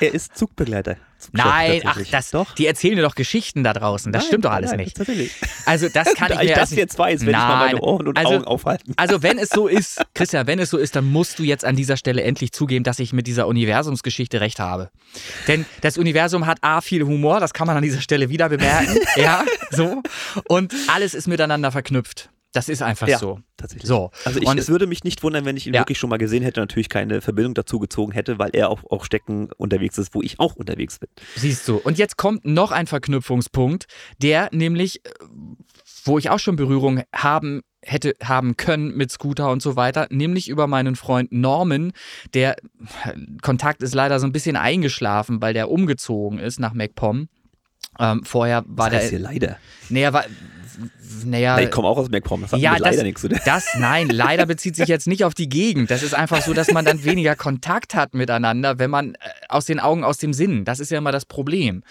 Er ist Zugbegleiter. Nein, ach, das, doch. die erzählen dir doch Geschichten da draußen. Das Nein, stimmt doch alles nein, nicht. Tatsächlich. Also, das [LAUGHS] kann ich da mir ich das nicht- jetzt weiß, werde ich mal Nein, meine Ohren und also- Augen aufhalten. Also, wenn es so ist, [LAUGHS] Christian, wenn es so ist, dann musst du jetzt an dieser Stelle endlich zugeben, dass ich mit dieser Universumsgeschichte recht habe. Denn das Universum hat A, viel Humor, das kann man an dieser Stelle wieder bemerken. [LAUGHS] ja, so. Und alles ist miteinander verknüpft. Das ist einfach Ja. so. Tatsächlich. So. Also ich, Und- es würde mich nicht wundern, wenn ich ihn Ja. wirklich schon mal gesehen hätte, natürlich keine Verbindung dazu gezogen hätte, weil er auch, auch Stecken unterwegs ist, wo ich auch unterwegs bin. Siehst du. Und jetzt kommt noch ein Verknüpfungspunkt, der nämlich, äh, wo ich auch schon Berührung haben hätte haben können mit Scooter und so weiter, nämlich über meinen Freund Norman, der Kontakt ist leider so ein bisschen eingeschlafen, weil der umgezogen ist nach MacPom. Ähm, vorher war das heißt der, hier leider. naja, war, naja, Na, ich komme auch aus MacPom, das hat ja, das, leider nichts zu tun. das, nein, leider bezieht sich jetzt nicht auf die Gegend. Das ist einfach so, dass man dann weniger Kontakt hat miteinander, wenn man äh, aus den Augen, aus dem Sinn. Das ist ja immer das Problem.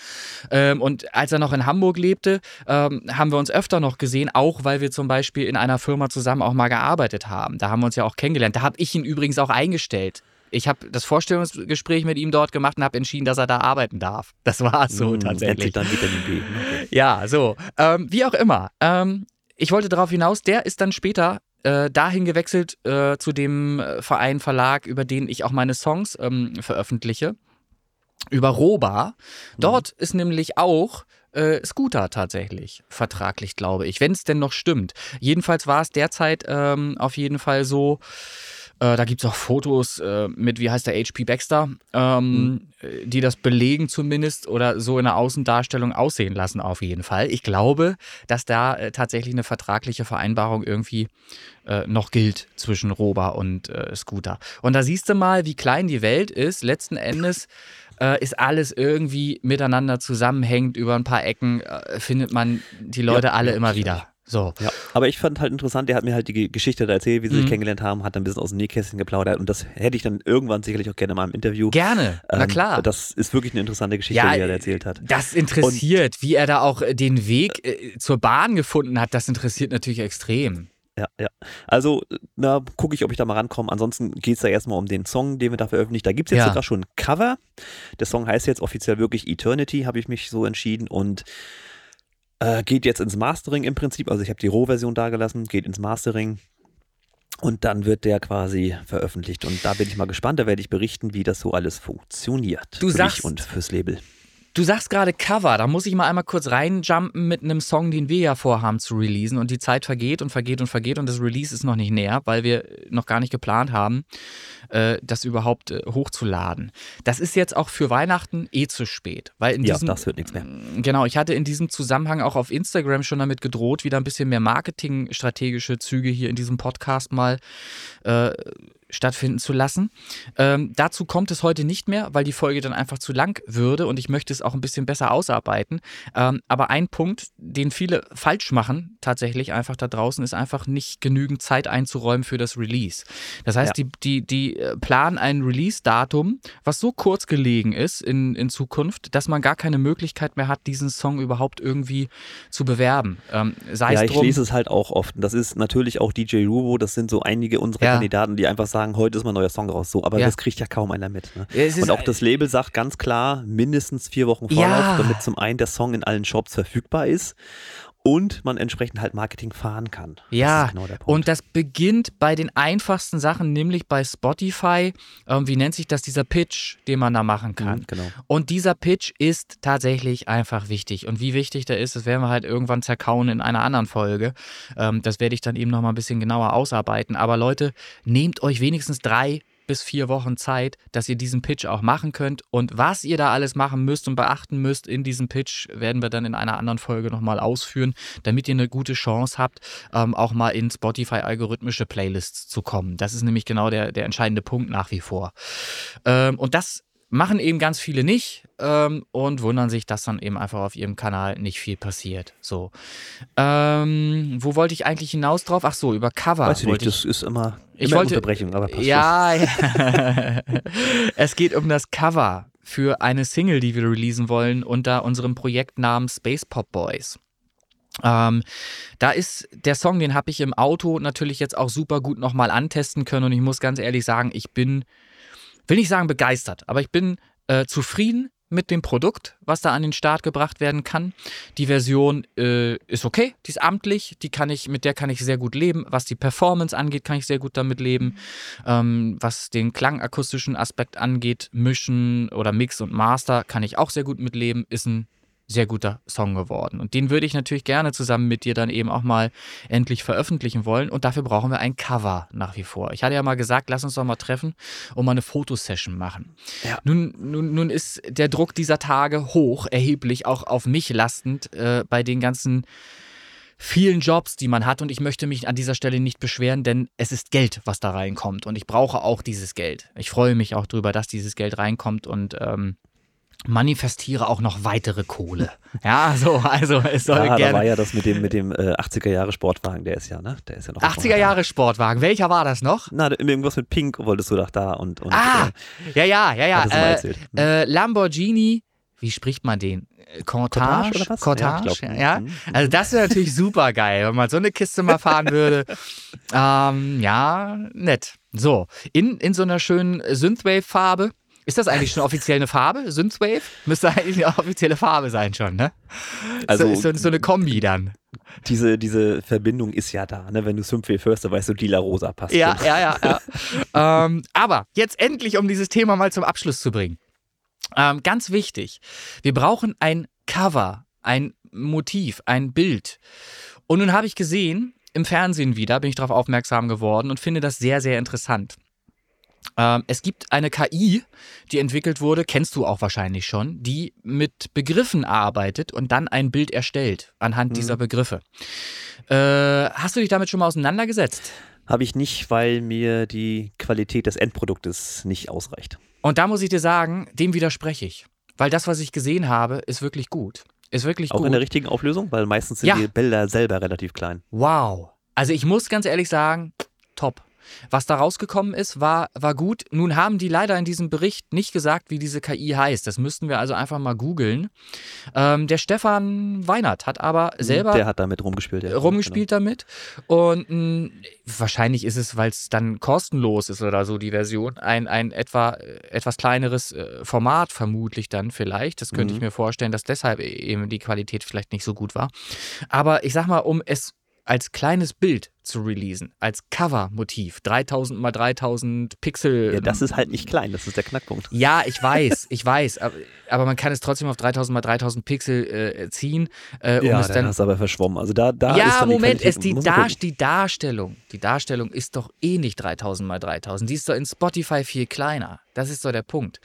Ähm, und als er noch in Hamburg lebte, ähm, haben wir uns öfter noch gesehen, auch weil wir zum Beispiel in einer Firma zusammen auch mal gearbeitet haben. Da haben wir uns ja auch kennengelernt. Da habe ich ihn übrigens auch eingestellt. Ich habe das Vorstellungsgespräch mit ihm dort gemacht und habe entschieden, dass er da arbeiten darf. Das war so Hm, tatsächlich. Dann Vitamin B. Okay. [LAUGHS] Ja, so. Ähm, wie auch immer. Ähm, ich wollte darauf hinaus, der ist dann später äh, dahin gewechselt äh, zu dem äh, Verein Verlag, über den ich auch meine Songs ähm, veröffentliche. Über Roba. Dort ist nämlich auch äh, Scooter tatsächlich vertraglich, glaube ich, wenn es denn noch stimmt. Jedenfalls war es derzeit ähm, auf jeden Fall so. Äh, da gibt es auch Fotos äh, mit, wie heißt der, HP Baxter, ähm, äh, die das belegen zumindest oder so in der Außendarstellung aussehen lassen auf jeden Fall. Ich glaube, dass da äh, tatsächlich eine vertragliche Vereinbarung irgendwie äh, noch gilt zwischen Roba und äh, Scooter. Und da siehst du mal, wie klein die Welt ist. Letzten Endes ist alles irgendwie miteinander zusammenhängt. Über ein paar Ecken findet man die Leute Ja, alle ja, immer wieder. So. Ja, aber ich fand halt interessant, der hat mir halt die Geschichte da erzählt, wie sie Mhm. sich kennengelernt haben, hat dann ein bisschen aus dem Nähkästchen geplaudert und das hätte ich dann irgendwann sicherlich auch gerne mal im Interview. Gerne, na Ähm, klar. Das ist wirklich eine interessante Geschichte, Ja, die er da erzählt hat. Das interessiert, wie er da auch äh, den Weg äh, zur Bahn gefunden hat, das interessiert natürlich extrem. Ja, ja. Also, na, gucke ich, ob ich da mal rankomme. Ansonsten geht es da erstmal um den Song, den wir da veröffentlicht. Da gibt es jetzt Ja. sogar schon ein Cover. Der Song heißt jetzt offiziell wirklich Eternity, habe ich mich so entschieden und äh, geht jetzt ins Mastering im Prinzip. Also ich habe die Rohversion da gelassen, geht ins Mastering. Und dann wird der quasi veröffentlicht. Und da bin ich mal gespannt. Da werde ich berichten, wie das so alles funktioniert. Du für sagst- mich und fürs Label. Du sagst gerade Cover, da muss ich mal einmal kurz reinjumpen mit einem Song, den wir ja vorhaben zu releasen und die Zeit vergeht und vergeht und vergeht und das Release ist noch nicht näher, weil wir noch gar nicht geplant haben, äh, das überhaupt äh, hochzuladen. Das ist jetzt auch für Weihnachten eh zu spät, weil in Ja, diesem das wird nichts mehr. Genau, ich hatte in diesem Zusammenhang auch auf Instagram schon damit gedroht, wieder ein bisschen mehr marketingstrategische Züge hier in diesem Podcast mal äh, stattfinden zu lassen. Ähm, dazu kommt es heute nicht mehr, weil die Folge dann einfach zu lang würde und ich möchte es auch ein bisschen besser ausarbeiten. Ähm, aber ein Punkt, den viele falsch machen, tatsächlich einfach da draußen, ist einfach nicht genügend Zeit einzuräumen für das Release. Das heißt, Ja. die, die, die äh, planen ein Release-Datum, was so kurz gelegen ist in, in Zukunft, dass man gar keine Möglichkeit mehr hat, diesen Song überhaupt irgendwie zu bewerben. Ähm, sei Ja, es ich drum, lese es halt auch oft. Das ist natürlich auch DJ Rubo, das sind so einige unserer Ja. Kandidaten, die einfach sagen, heute ist mein neuer Song raus. So, aber Ja. das kriegt ja kaum einer mit. Ne? Ist- Und auch das Label sagt ganz klar, mindestens vier Wochen Vorlauf, Ja. damit zum einen der Song in allen Shops verfügbar ist und man entsprechend halt Marketing fahren kann. Ja, genau und das beginnt bei den einfachsten Sachen, nämlich bei Spotify. Ähm, wie nennt sich das, dieser Pitch, den man da machen kann? Mhm, genau. Und dieser Pitch ist tatsächlich einfach wichtig. Und wie wichtig der ist, das werden wir halt irgendwann zerkauen in einer anderen Folge. Ähm, das werde ich dann eben nochmal ein bisschen genauer ausarbeiten. Aber Leute, nehmt euch wenigstens drei bis vier Wochen Zeit, dass ihr diesen Pitch auch machen könnt. Und was ihr da alles machen müsst und beachten müsst in diesem Pitch, werden wir dann in einer anderen Folge nochmal ausführen, damit ihr eine gute Chance habt, ähm, auch mal in Spotify-algorithmische Playlists zu kommen. Das ist nämlich genau der, der entscheidende Punkt nach wie vor. Ähm, und das machen eben ganz viele nicht ähm, und wundern sich, dass dann eben einfach auf ihrem Kanal nicht viel passiert. So. Ähm, wo wollte ich eigentlich hinaus drauf? Ach so, über Cover. Weiß ich nicht, wollte das ist immer, Ich immer wollte- Unterbrechung, aber passt ja, ja. [LAUGHS] es geht um das Cover für eine Single, die wir releasen wollen unter unserem Projektnamen Space Pop Boys. Ähm, da ist der Song, den habe ich im Auto natürlich jetzt auch super gut nochmal antesten können und ich muss ganz ehrlich sagen, ich bin, will nicht sagen begeistert, aber ich bin äh, zufrieden mit dem Produkt, was da an den Start gebracht werden kann. Die Version äh, ist okay, die ist amtlich, die kann ich, mit der kann ich sehr gut leben. Was die Performance angeht, kann ich sehr gut damit leben. Ähm, was den klangakustischen Aspekt angeht, Mischen oder Mix und Master, kann ich auch sehr gut mitleben. Ist ein sehr guter Song geworden. Und den würde ich natürlich gerne zusammen mit dir dann eben auch mal endlich veröffentlichen wollen. Und dafür brauchen wir ein Cover nach wie vor. Ich hatte ja mal gesagt, lass uns doch mal treffen und mal eine Fotosession machen. Ja. Nun, nun, nun ist der Druck dieser Tage hoch, erheblich, auch auf mich lastend, äh, bei den ganzen vielen Jobs, die man hat. Und ich möchte mich an dieser Stelle nicht beschweren, denn es ist Geld, was da reinkommt. Und ich brauche auch dieses Geld. Ich freue mich auch darüber, dass dieses Geld reinkommt und ähm, manifestiere auch noch weitere Kohle. Ja, so, also es soll Ja, da gerne. war ja das mit dem, mit dem äh, 80er Jahre Sportwagen, der ist ja, ne? Der ist ja noch 80er Jahre Sportwagen. Welcher war das noch? Na, irgendwas mit Pink wolltest du doch da und, und Ah, äh, ja, ja, ja, ja. Äh, äh, Lamborghini, wie spricht man den? Äh, Cortage? Cortage oder was? Cortage, Ja, ja. mhm. Also das wäre natürlich super geil, wenn man so eine Kiste mal fahren würde. [LAUGHS] ähm, ja, nett. So, in, in so einer schönen Synthwave-Farbe. Ist das eigentlich schon offiziell eine Farbe? Synthwave? Müsste eigentlich eine offizielle Farbe sein schon, ne? Also- so, so, so eine Kombi dann. diese, diese Verbindung ist ja da, ne? Wenn du Synthwave hörst, dann weißt du, Lila Rosa passt. Ja, ja, ja, ja. ähm, aber jetzt endlich, um dieses Thema mal zum Abschluss zu bringen. Ähm, ganz wichtig, wir brauchen ein Cover, ein Motiv, ein Bild. Und nun habe ich gesehen, im Fernsehen wieder, bin ich darauf aufmerksam geworden und finde das sehr, sehr interessant. Ähm, es gibt eine KI, die entwickelt wurde, kennst du auch wahrscheinlich schon, die mit Begriffen arbeitet und dann ein Bild erstellt anhand dieser Begriffe. Äh, hast du dich damit schon mal auseinandergesetzt? Habe ich nicht, weil mir die Qualität des Endproduktes nicht ausreicht. Und da muss ich dir sagen, dem widerspreche ich. Weil das, was ich gesehen habe, ist wirklich gut. Ist wirklich Auch gut. in der richtigen Auflösung, weil meistens sind Ja. die Bilder selber relativ klein. wow. Also ich muss ganz ehrlich sagen, top. Was da rausgekommen ist, war, war gut. Nun haben die leider in diesem Bericht nicht gesagt, wie diese KI heißt. Das müssten wir also einfach mal googeln. Ähm, der Stefan Weinert hat aber selber Der hat damit rumgespielt. Ja. rumgespielt damit. Und mh, wahrscheinlich ist es, weil es dann kostenlos ist oder so, die Version, ein, ein etwa, etwas kleineres äh, Format vermutlich dann vielleicht. Das könnte Mhm. ich mir vorstellen, dass deshalb e- eben die Qualität vielleicht nicht so gut war. Aber ich sag mal, um es als kleines Bild zu releasen, als Cover-Motiv, 3000 mal 3000 Pixel. Ja, das ist halt nicht klein, das ist der Knackpunkt. Ja, ich weiß, ich weiß, aber, aber man kann es trotzdem auf 3000 mal 3000 Pixel äh, ziehen. Äh, um ja, es dann dann hast du aber verschwommen. Also da, da ja, ist dann Moment, die es die, Dar die Darstellung. Die Darstellung ist doch eh nicht 3000 mal 3000. Die ist doch in Spotify viel kleiner. Das ist doch der Punkt.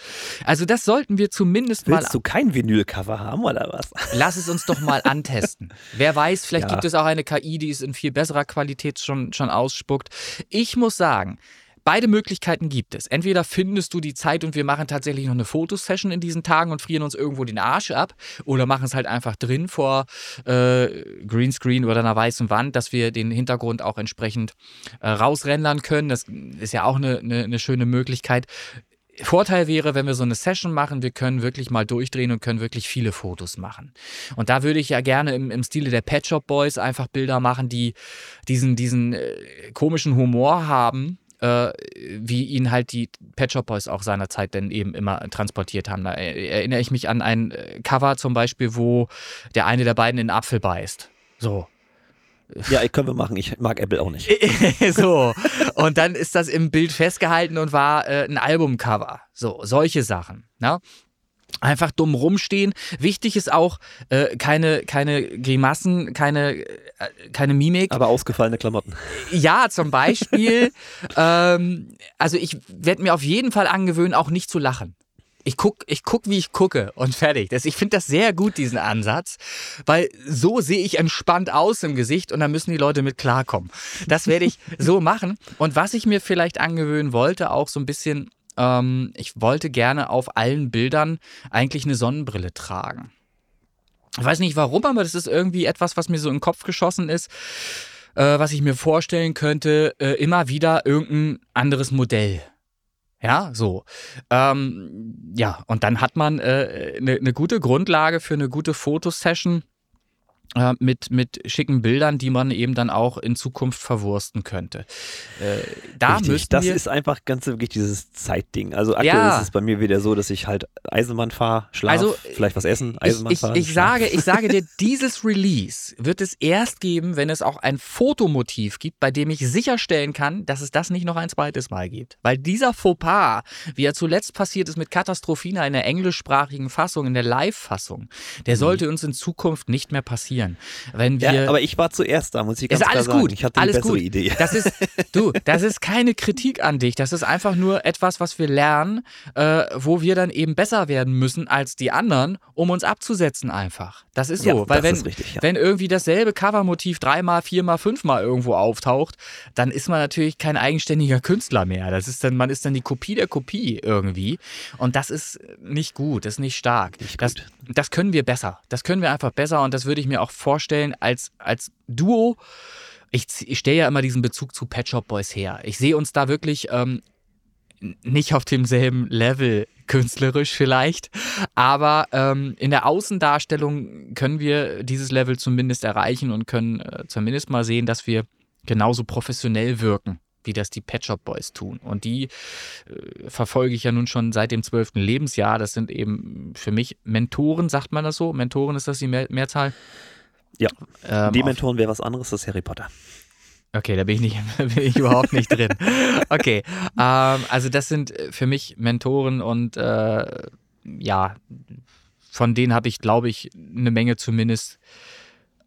Also das sollten wir zumindest mal. Willst du kein Vinylcover haben oder was? Lass es uns doch mal [LAUGHS] antesten. Wer weiß, vielleicht Ja. gibt es auch eine KI, die es in viel besserer Qualität schon, schon ausspuckt. Ich muss sagen, beide Möglichkeiten gibt es. Entweder findest du die Zeit und wir machen tatsächlich noch eine Fotosession in diesen Tagen und frieren uns irgendwo den Arsch ab oder machen es halt einfach drin vor äh, Greenscreen oder einer weißen Wand, dass wir den Hintergrund auch entsprechend äh, rausrendern können. Das ist ja auch eine, eine, eine schöne Möglichkeit. Vorteil wäre, wenn wir so eine Session machen, wir können wirklich mal durchdrehen und können wirklich viele Fotos machen. Und da würde ich ja gerne im, im Stile der Pet Shop Boys einfach Bilder machen, die diesen, diesen äh, komischen Humor haben, äh, wie ihn halt die Pet Shop Boys auch seinerzeit denn eben immer transportiert haben. Da erinnere ich mich an ein äh, Cover zum Beispiel, wo der eine der beiden in den Apfel beißt. So. Ja, können wir machen. Ich mag Apple auch nicht. [LAUGHS] so. Und dann ist das im Bild festgehalten und war äh, ein Albumcover. So, solche Sachen. Ne? Einfach dumm rumstehen. Wichtig ist auch äh, keine, keine Grimassen, keine, äh, keine Mimik. Aber ausgefallene Klamotten. Ja, zum Beispiel. [LAUGHS] ähm, also ich werde mir auf jeden Fall angewöhnen, auch nicht zu lachen. Ich guck, ich guck, wie ich gucke und fertig. Das, ich finde das sehr gut, diesen Ansatz, weil so sehe ich entspannt aus im Gesicht und da müssen die Leute mit klarkommen. Das werde ich [LAUGHS] so machen. Und was ich mir vielleicht angewöhnen wollte, auch so ein bisschen, ähm, ich wollte gerne auf allen Bildern eigentlich eine Sonnenbrille tragen. Ich weiß nicht warum, aber das ist irgendwie etwas, was mir so in den Kopf geschossen ist, äh, was ich mir vorstellen könnte, äh, immer wieder irgendein anderes Modell. Ja, so. Ähm, ja, und dann hat man eine äh, ne, ne gute Grundlage für eine gute Fotosession äh, mit, mit schicken Bildern, die man eben dann auch in Zukunft verwursten könnte. Äh, da Richtig, das ist einfach ganz wirklich dieses Zeitding. Also aktuell Ja. ist es bei mir wieder so, dass ich halt Eisenbahn fahre, schlaf, Also, vielleicht was essen, ich, Eisenbahn ich, fahren. ich, schlaf. sage, ich sage dir, [LAUGHS] dieses Release wird es erst geben, wenn es auch ein Fotomotiv gibt, bei dem ich sicherstellen kann, dass es das nicht noch ein zweites Mal gibt. Weil dieser Fauxpas, wie er zuletzt passiert ist mit Katastrophina in der englischsprachigen Fassung, in der Live-Fassung, der sollte uns in Zukunft nicht mehr passieren. Wenn wir. Ja, aber ich war zuerst da, muss ich ganz ist klar alles sagen. gut. Ich hatte alles die bessere gut. Idee. Das ist, [LAUGHS] du, das ist keine Kritik an dich. Das ist einfach nur etwas, was wir lernen, äh, wo wir dann eben besser werden müssen als die anderen, um uns abzusetzen einfach. Das ist so. Ja, Weil wenn, richtig, ja. wenn irgendwie dasselbe Covermotiv dreimal, viermal, fünfmal irgendwo auftaucht, dann ist man natürlich kein eigenständiger Künstler mehr. Das ist dann, man ist dann die Kopie der Kopie irgendwie. Und das ist nicht gut, das ist nicht stark. Nicht das, das können wir besser. Das können wir einfach besser und das würde ich mir auch vorstellen als, als Duo. Ich, ich stelle ja immer diesen Bezug zu Pet Shop Boys her. Ich sehe uns da wirklich ähm, nicht auf demselben Level künstlerisch vielleicht, aber ähm, in der Außendarstellung können wir dieses Level zumindest erreichen und können äh, zumindest mal sehen, dass wir genauso professionell wirken, wie das die Pet Shop Boys tun. Und die äh, verfolge ich ja nun schon seit dem zwölften Lebensjahr. Das sind eben für mich Mentoren, sagt man das so? Mentoren ist das die Mehr Mehrzahl? Ja. Ähm, Die auf- Mentoren wäre was anderes, ist Harry Potter. Okay, da bin ich, nicht, [LAUGHS] bin ich überhaupt nicht drin. Okay, ähm, also das sind äh, für mich Mentoren und äh, ja, von denen habe ich, glaube ich, eine Menge zumindest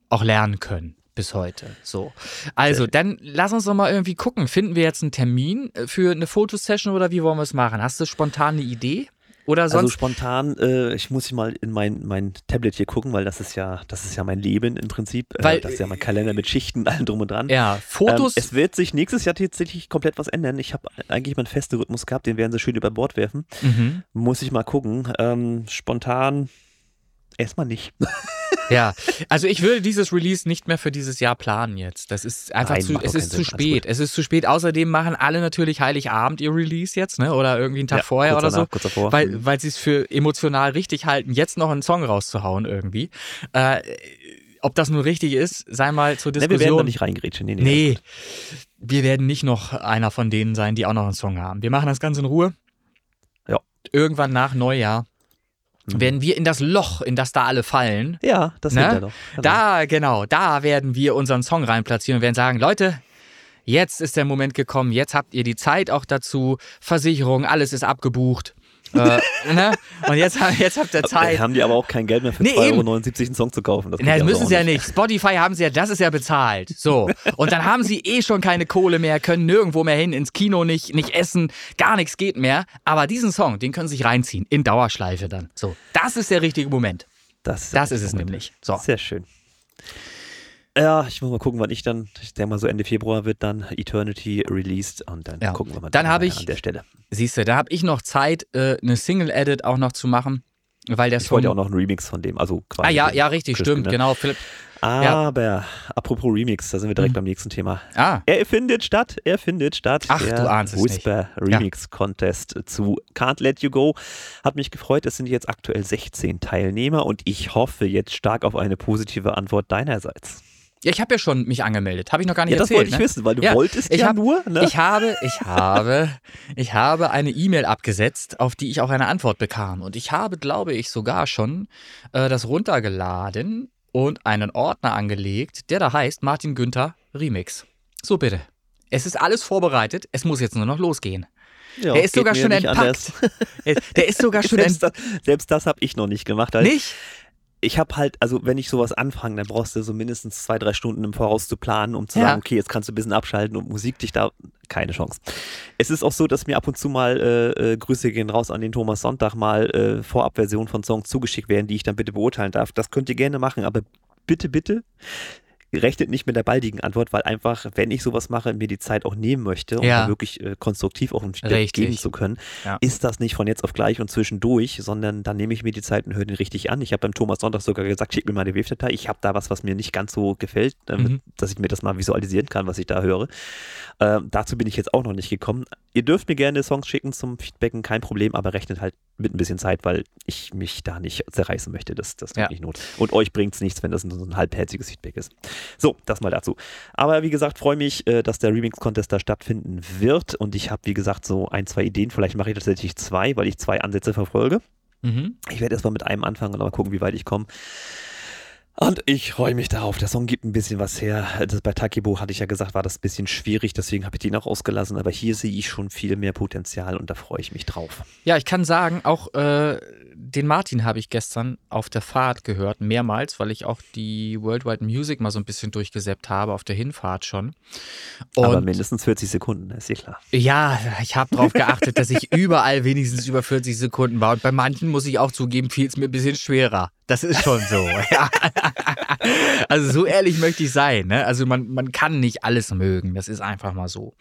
auch lernen können bis heute. So. Also, dann lass uns doch mal irgendwie gucken. Finden wir jetzt einen Termin äh, für eine Fotosession oder wie wollen wir es machen? Hast du spontan eine Idee? Oder Also sonst spontan, äh, ich muss mal in mein, mein Tablet hier gucken, weil das ist ja, das ist ja mein Leben im Prinzip. Weil- äh, das ist ja mein Kalender mit Schichten und [LAUGHS] allem drum und dran. ja, Fotos. Ähm, es wird sich nächstes Jahr tatsächlich komplett was ändern. Ich habe eigentlich meinen festen Rhythmus gehabt, den werden sie schön über Bord werfen. mhm. Muss ich mal gucken. Ähm, spontan erstmal nicht. [LAUGHS] Ja, also ich würde dieses Release nicht mehr für dieses Jahr planen jetzt. Das ist einfach Nein, zu, es ist zu spät. Es ist zu spät. Außerdem machen alle natürlich Heiligabend ihr Release jetzt, ne? Oder irgendwie einen Tag vorher kurz oder danach, so. Kurz davor. Weil, weil sie es für emotional richtig halten, jetzt noch einen Song rauszuhauen irgendwie. Äh, ob das nun richtig ist, sei mal zur ne, wir werden da Diskussion. nicht reingrätschen. Nee, nee. nee, wir werden nicht noch einer von denen sein, die auch noch einen Song haben. Wir machen das Ganze in Ruhe. Ja. Irgendwann nach Neujahr Mhm. Werden wir in das Loch, in das da alle fallen, Ja, das Ne? er doch. Genau. da, genau, da werden wir unseren Song reinplatzieren und werden sagen, Leute, jetzt ist der Moment gekommen, jetzt habt ihr die Zeit auch dazu, Versicherung, alles ist abgebucht. Äh, ne? Und jetzt, jetzt habt ihr Zeit. Haben die aber auch kein Geld mehr für nee, 2,79 Euro einen Song zu kaufen. Das Na, müssen sie ja nicht. Spotify haben sie ja, das ist ja bezahlt. So. Und dann haben sie eh schon keine Kohle mehr, können nirgendwo mehr hin, ins Kino nicht, nicht essen, gar nichts geht mehr. Aber diesen Song, den können sie sich reinziehen, in Dauerschleife dann. So. Das ist der richtige Moment. Das, das ist es nämlich. So. Sehr schön. Ja, ich muss mal gucken, wann ich dann, ich denke mal so Ende Februar wird dann Eternity released und dann ja. gucken wir mal dann habe ich, an der Stelle. Siehst du, da habe ich noch Zeit, äh, eine Single-Edit auch noch zu machen, weil der ich wollte ja auch noch einen Remix von dem, also quasi. Ah ja, ja, richtig, Christen, stimmt, ne? genau. Philipp, aber ja. apropos Remix, da sind wir direkt mhm. beim nächsten Thema. Ah. Er findet statt, er findet statt. Ach, der du ahnst Whisper es nicht. Remix ja. Contest zu Can't Let You Go. Hat mich gefreut, es sind jetzt aktuell 16 Teilnehmer und ich hoffe jetzt stark auf eine positive Antwort deinerseits. Ja, ich habe ja schon mich angemeldet. Habe ich noch gar nicht ja, erzählt. Das wollte ich ne? wissen, weil du ja, wolltest ich ja hab, nur. Ne? Ich habe, ich habe, ich habe eine E-Mail abgesetzt, auf die ich auch eine Antwort bekam. Und ich habe, glaube ich, sogar schon äh, das runtergeladen und einen Ordner angelegt, der da heißt Martin Günther Remix. So bitte. Es ist alles vorbereitet. Es muss jetzt nur noch losgehen. Ja, der ist sogar schon entpackt. [LAUGHS] der ist sogar [LAUGHS] schon selbst, das, selbst das habe ich noch nicht gemacht. Nicht? Ich habe halt, also wenn ich sowas anfange, dann brauchst du so mindestens zwei, drei Stunden im Voraus zu planen, um zu ja. sagen, okay, jetzt kannst du ein bisschen abschalten und Musik dich da, keine Chance. Es ist auch so, dass mir ab und zu mal äh, äh, Grüße gehen raus an den Thomas Sonntag mal äh, Vorabversionen von Songs zugeschickt werden, die ich dann bitte beurteilen darf. Das könnt ihr gerne machen, aber bitte, bitte rechnet nicht mit der baldigen Antwort, weil einfach, wenn ich sowas mache, mir die Zeit auch nehmen möchte, um ja. wirklich äh, konstruktiv auch ein Feedback geben zu können, ja. ist das nicht von jetzt auf gleich und zwischendurch, sondern dann nehme ich mir die Zeit und höre den richtig an. Ich habe beim Thomas Sonntag sogar gesagt, schick mir mal eine Wave-Datei. Ich habe da was, was mir nicht ganz so gefällt, damit, mhm. dass ich mir das mal visualisieren kann, was ich da höre. Äh, dazu bin ich jetzt auch noch nicht gekommen. Ihr dürft mir gerne Songs schicken zum Feedbacken, kein Problem, aber rechnet halt mit ein bisschen Zeit, weil ich mich da nicht zerreißen möchte. Das, das ja. nicht not. Und euch bringt es nichts, wenn das so ein halbherziges Feedback ist. So, das mal dazu. Aber wie gesagt, freue mich, äh, dass der Remix-Contest da stattfinden wird. Und ich habe, wie gesagt, so ein, zwei Ideen. Vielleicht mache ich tatsächlich zwei, weil ich zwei Ansätze verfolge. Mhm. Ich werde erstmal mit einem anfangen und mal gucken, wie weit ich komme. Und ich freue mich darauf. Der Song gibt ein bisschen was her. Das bei Takibo hatte ich ja gesagt, war das ein bisschen schwierig, deswegen habe ich den auch ausgelassen. Aber hier sehe ich schon viel mehr Potenzial und da freue ich mich drauf. Ja, ich kann sagen, auch äh, den Martin habe ich gestern auf der Fahrt gehört, mehrmals, weil ich auch die Worldwide Music mal so ein bisschen durchgesäppt habe, auf der Hinfahrt schon. Und Aber mindestens 40 Sekunden, ist ja klar. Ja, ich habe darauf geachtet, dass ich überall wenigstens über 40 Sekunden war. Und bei manchen, muss ich auch zugeben, fiel es mir ein bisschen schwerer. Das ist schon so. [LAUGHS] Ja. Also so ehrlich möchte ich sein. Ne? Also man, man kann nicht alles mögen. Das ist einfach mal so.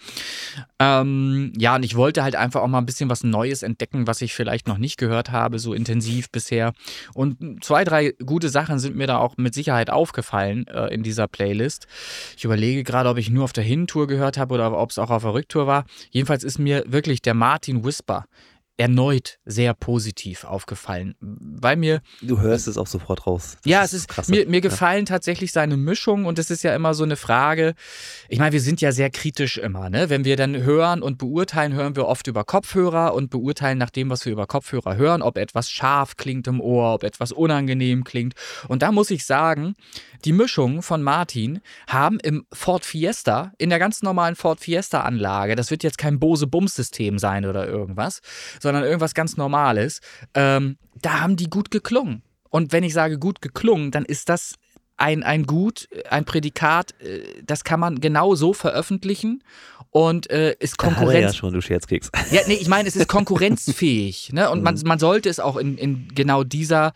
Ähm, ja, und ich wollte halt einfach auch mal ein bisschen was Neues entdecken, was ich vielleicht noch nicht gehört habe, so intensiv bisher. Und zwei, drei gute Sachen sind mir da auch mit Sicherheit aufgefallen äh, in dieser Playlist. Ich überlege gerade, ob ich nur auf der Hintour gehört habe oder ob es auch auf der Rücktour war. Jedenfalls ist mir wirklich der Martin Whisper erneut sehr positiv aufgefallen, weil mir du hörst es auch sofort raus. Das ja, es ist krass. mir, mir gefallen ja. tatsächlich seine Mischung und es ist ja immer so eine Frage. Ich meine, wir sind ja sehr kritisch immer, ne? Wenn wir dann hören und beurteilen, hören wir oft über Kopfhörer und beurteilen nach dem, was wir über Kopfhörer hören, ob etwas scharf klingt im Ohr, ob etwas unangenehm klingt. Und da muss ich sagen, die Mischung von Martin haben im Ford Fiesta, in der ganz normalen Ford Fiesta Anlage, das wird jetzt kein Bose Bums System sein oder irgendwas sondern irgendwas ganz Normales, ähm, da haben die gut geklungen. Und wenn ich sage gut geklungen, dann ist das ein, ein Gut, ein Prädikat, äh, das kann man genau so veröffentlichen und äh, ist Konkurrenz. Ja, schon, du Scherzkeks. Ja, nee, ich meine, es ist [LAUGHS] konkurrenzfähig. ne? Und man, mhm. man sollte es auch in, in genau dieser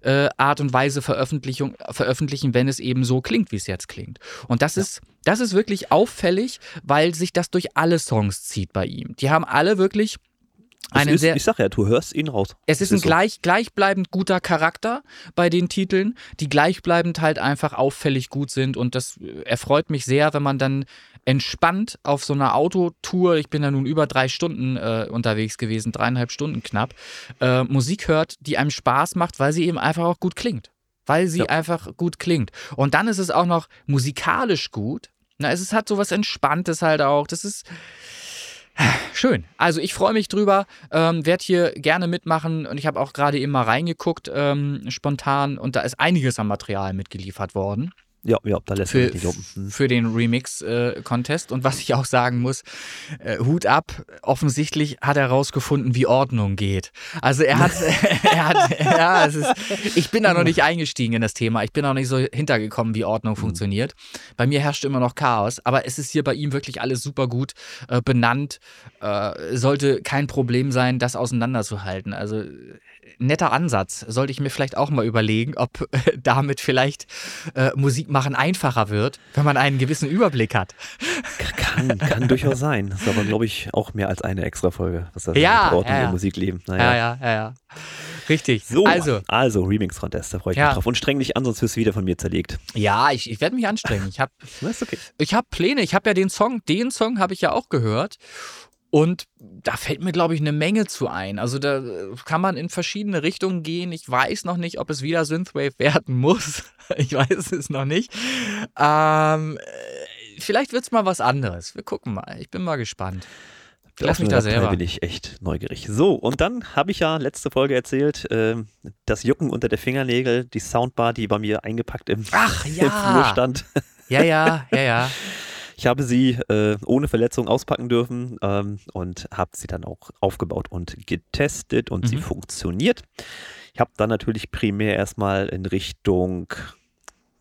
äh, Art und Weise Veröffentlichung, veröffentlichen, wenn es eben so klingt, wie es jetzt klingt. Und das ja. ist. Das ist wirklich auffällig, weil sich das durch alle Songs zieht bei ihm. Die haben alle wirklich ist, sehr, ich sag ja, du hörst ihn raus. Es ist, ist ein so. gleich, gleichbleibend guter Charakter bei den Titeln, die gleichbleibend halt einfach auffällig gut sind und das erfreut mich sehr, wenn man dann entspannt auf so einer Autotour, ich bin da nun über drei Stunden äh, unterwegs gewesen, dreieinhalb Stunden knapp, äh, Musik hört, die einem Spaß macht, weil sie eben einfach auch gut klingt. Weil sie ja. einfach gut klingt. Und dann ist es auch noch musikalisch gut. Na, es ist, hat so was Entspanntes halt auch. Das ist Schön. Also ich freue mich drüber, ähm, werde hier gerne mitmachen und ich habe auch gerade eben mal reingeguckt, ähm, spontan, und da ist einiges an Material mitgeliefert worden. Ja, ja, da lässt für, sich nicht lumpen. Hm. für den Remix-Contest. und was ich auch sagen muss, äh, Hut ab, offensichtlich hat er rausgefunden, wie Ordnung geht. Also er hat, [LAUGHS] [LAUGHS] er hat ja, es ist, ich bin da noch nicht eingestiegen in das Thema. Ich bin auch nicht so hintergekommen, wie Ordnung Mhm. funktioniert. Bei mir herrscht immer noch Chaos, aber es ist hier bei ihm wirklich alles super gut äh, benannt. Äh, sollte kein Problem sein, das auseinanderzuhalten. Also äh, netter Ansatz. Sollte ich mir vielleicht auch mal überlegen, ob äh, damit vielleicht äh, Musik machen einfacher wird, wenn man einen gewissen Überblick hat. Kann, kann durchaus sein. Das ist aber, glaube ich, auch mehr als eine extra Folge, was das Ja, Ordnung ja, ja. im Musikleben. Ja, Naja. ja, ja, ja. Richtig. So, Also, also Remix-Contest, da freue ich Ja. mich drauf. Und streng dich an, sonst wirst du wieder von mir zerlegt. ja, ich, ich werde mich anstrengen. Ich habe [LAUGHS] okay. ich hab Pläne. Ich habe ja den Song, den Song habe ich ja auch gehört. Und da fällt mir, glaube ich, eine Menge zu ein. Also da äh, kann man in verschiedene Richtungen gehen. Ich weiß noch nicht, ob es wieder Synthwave [LAUGHS] werden muss. Ich weiß es noch nicht. Ähm, äh, vielleicht wird es mal was anderes. Wir gucken mal. Ich bin mal gespannt. Lass mich da selber. bin ich echt neugierig. So, und dann habe ich ja letzte Folge erzählt, ähm, das Jucken unter der Fingernägel, die Soundbar, die bei mir eingepackt im, Ach [LAUGHS] im Flur ja. stand. Ja, ja, ja, ja. [LAUGHS] Ich habe sie äh, ohne Verletzung auspacken dürfen ähm, und habe sie dann auch aufgebaut und getestet und sie Mhm. funktioniert. Ich habe dann natürlich primär erstmal in Richtung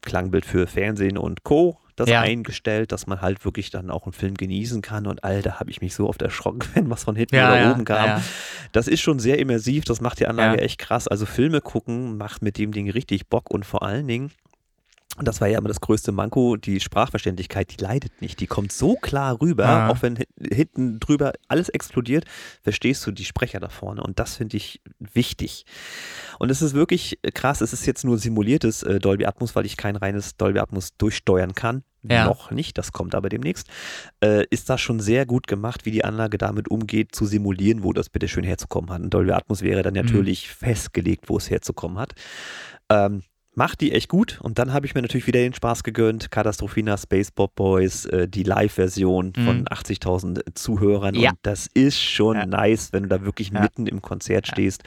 Klangbild für Fernsehen und Co. das Ja. eingestellt, dass man halt wirklich dann auch einen Film genießen kann. Und Alter, habe ich mich so oft erschrocken, [LAUGHS] wenn was von hinten Ja, oder ja, oben kam. Das ist schon sehr immersiv, das macht die Anlage echt krass. Also Filme gucken macht mit dem Ding richtig Bock und vor allen Dingen, und das war ja immer das größte Manko, die Sprachverständlichkeit, die leidet nicht. Die kommt so klar rüber, Ah. auch wenn hi- hinten drüber alles explodiert, verstehst du die Sprecher da vorne. Und das finde ich wichtig. Und es ist wirklich krass, es ist jetzt nur simuliertes äh, Dolby Atmos, weil ich kein reines Dolby Atmos durchsteuern kann. Ja. Noch nicht, das kommt aber demnächst. Äh, ist das schon sehr gut gemacht, wie die Anlage damit umgeht, zu simulieren, wo das bitte schön herzukommen hat. Ein Dolby Atmos wäre dann natürlich festgelegt, wo es herzukommen hat. Ähm, macht die echt gut und dann habe ich mir natürlich wieder den Spaß gegönnt. Katastrophina, Space Pop Boys, äh, die Live-Version von Mhm. 80.000 Zuhörern Ja. und das ist schon Ja. nice, wenn du da wirklich Ja. mitten im Konzert stehst.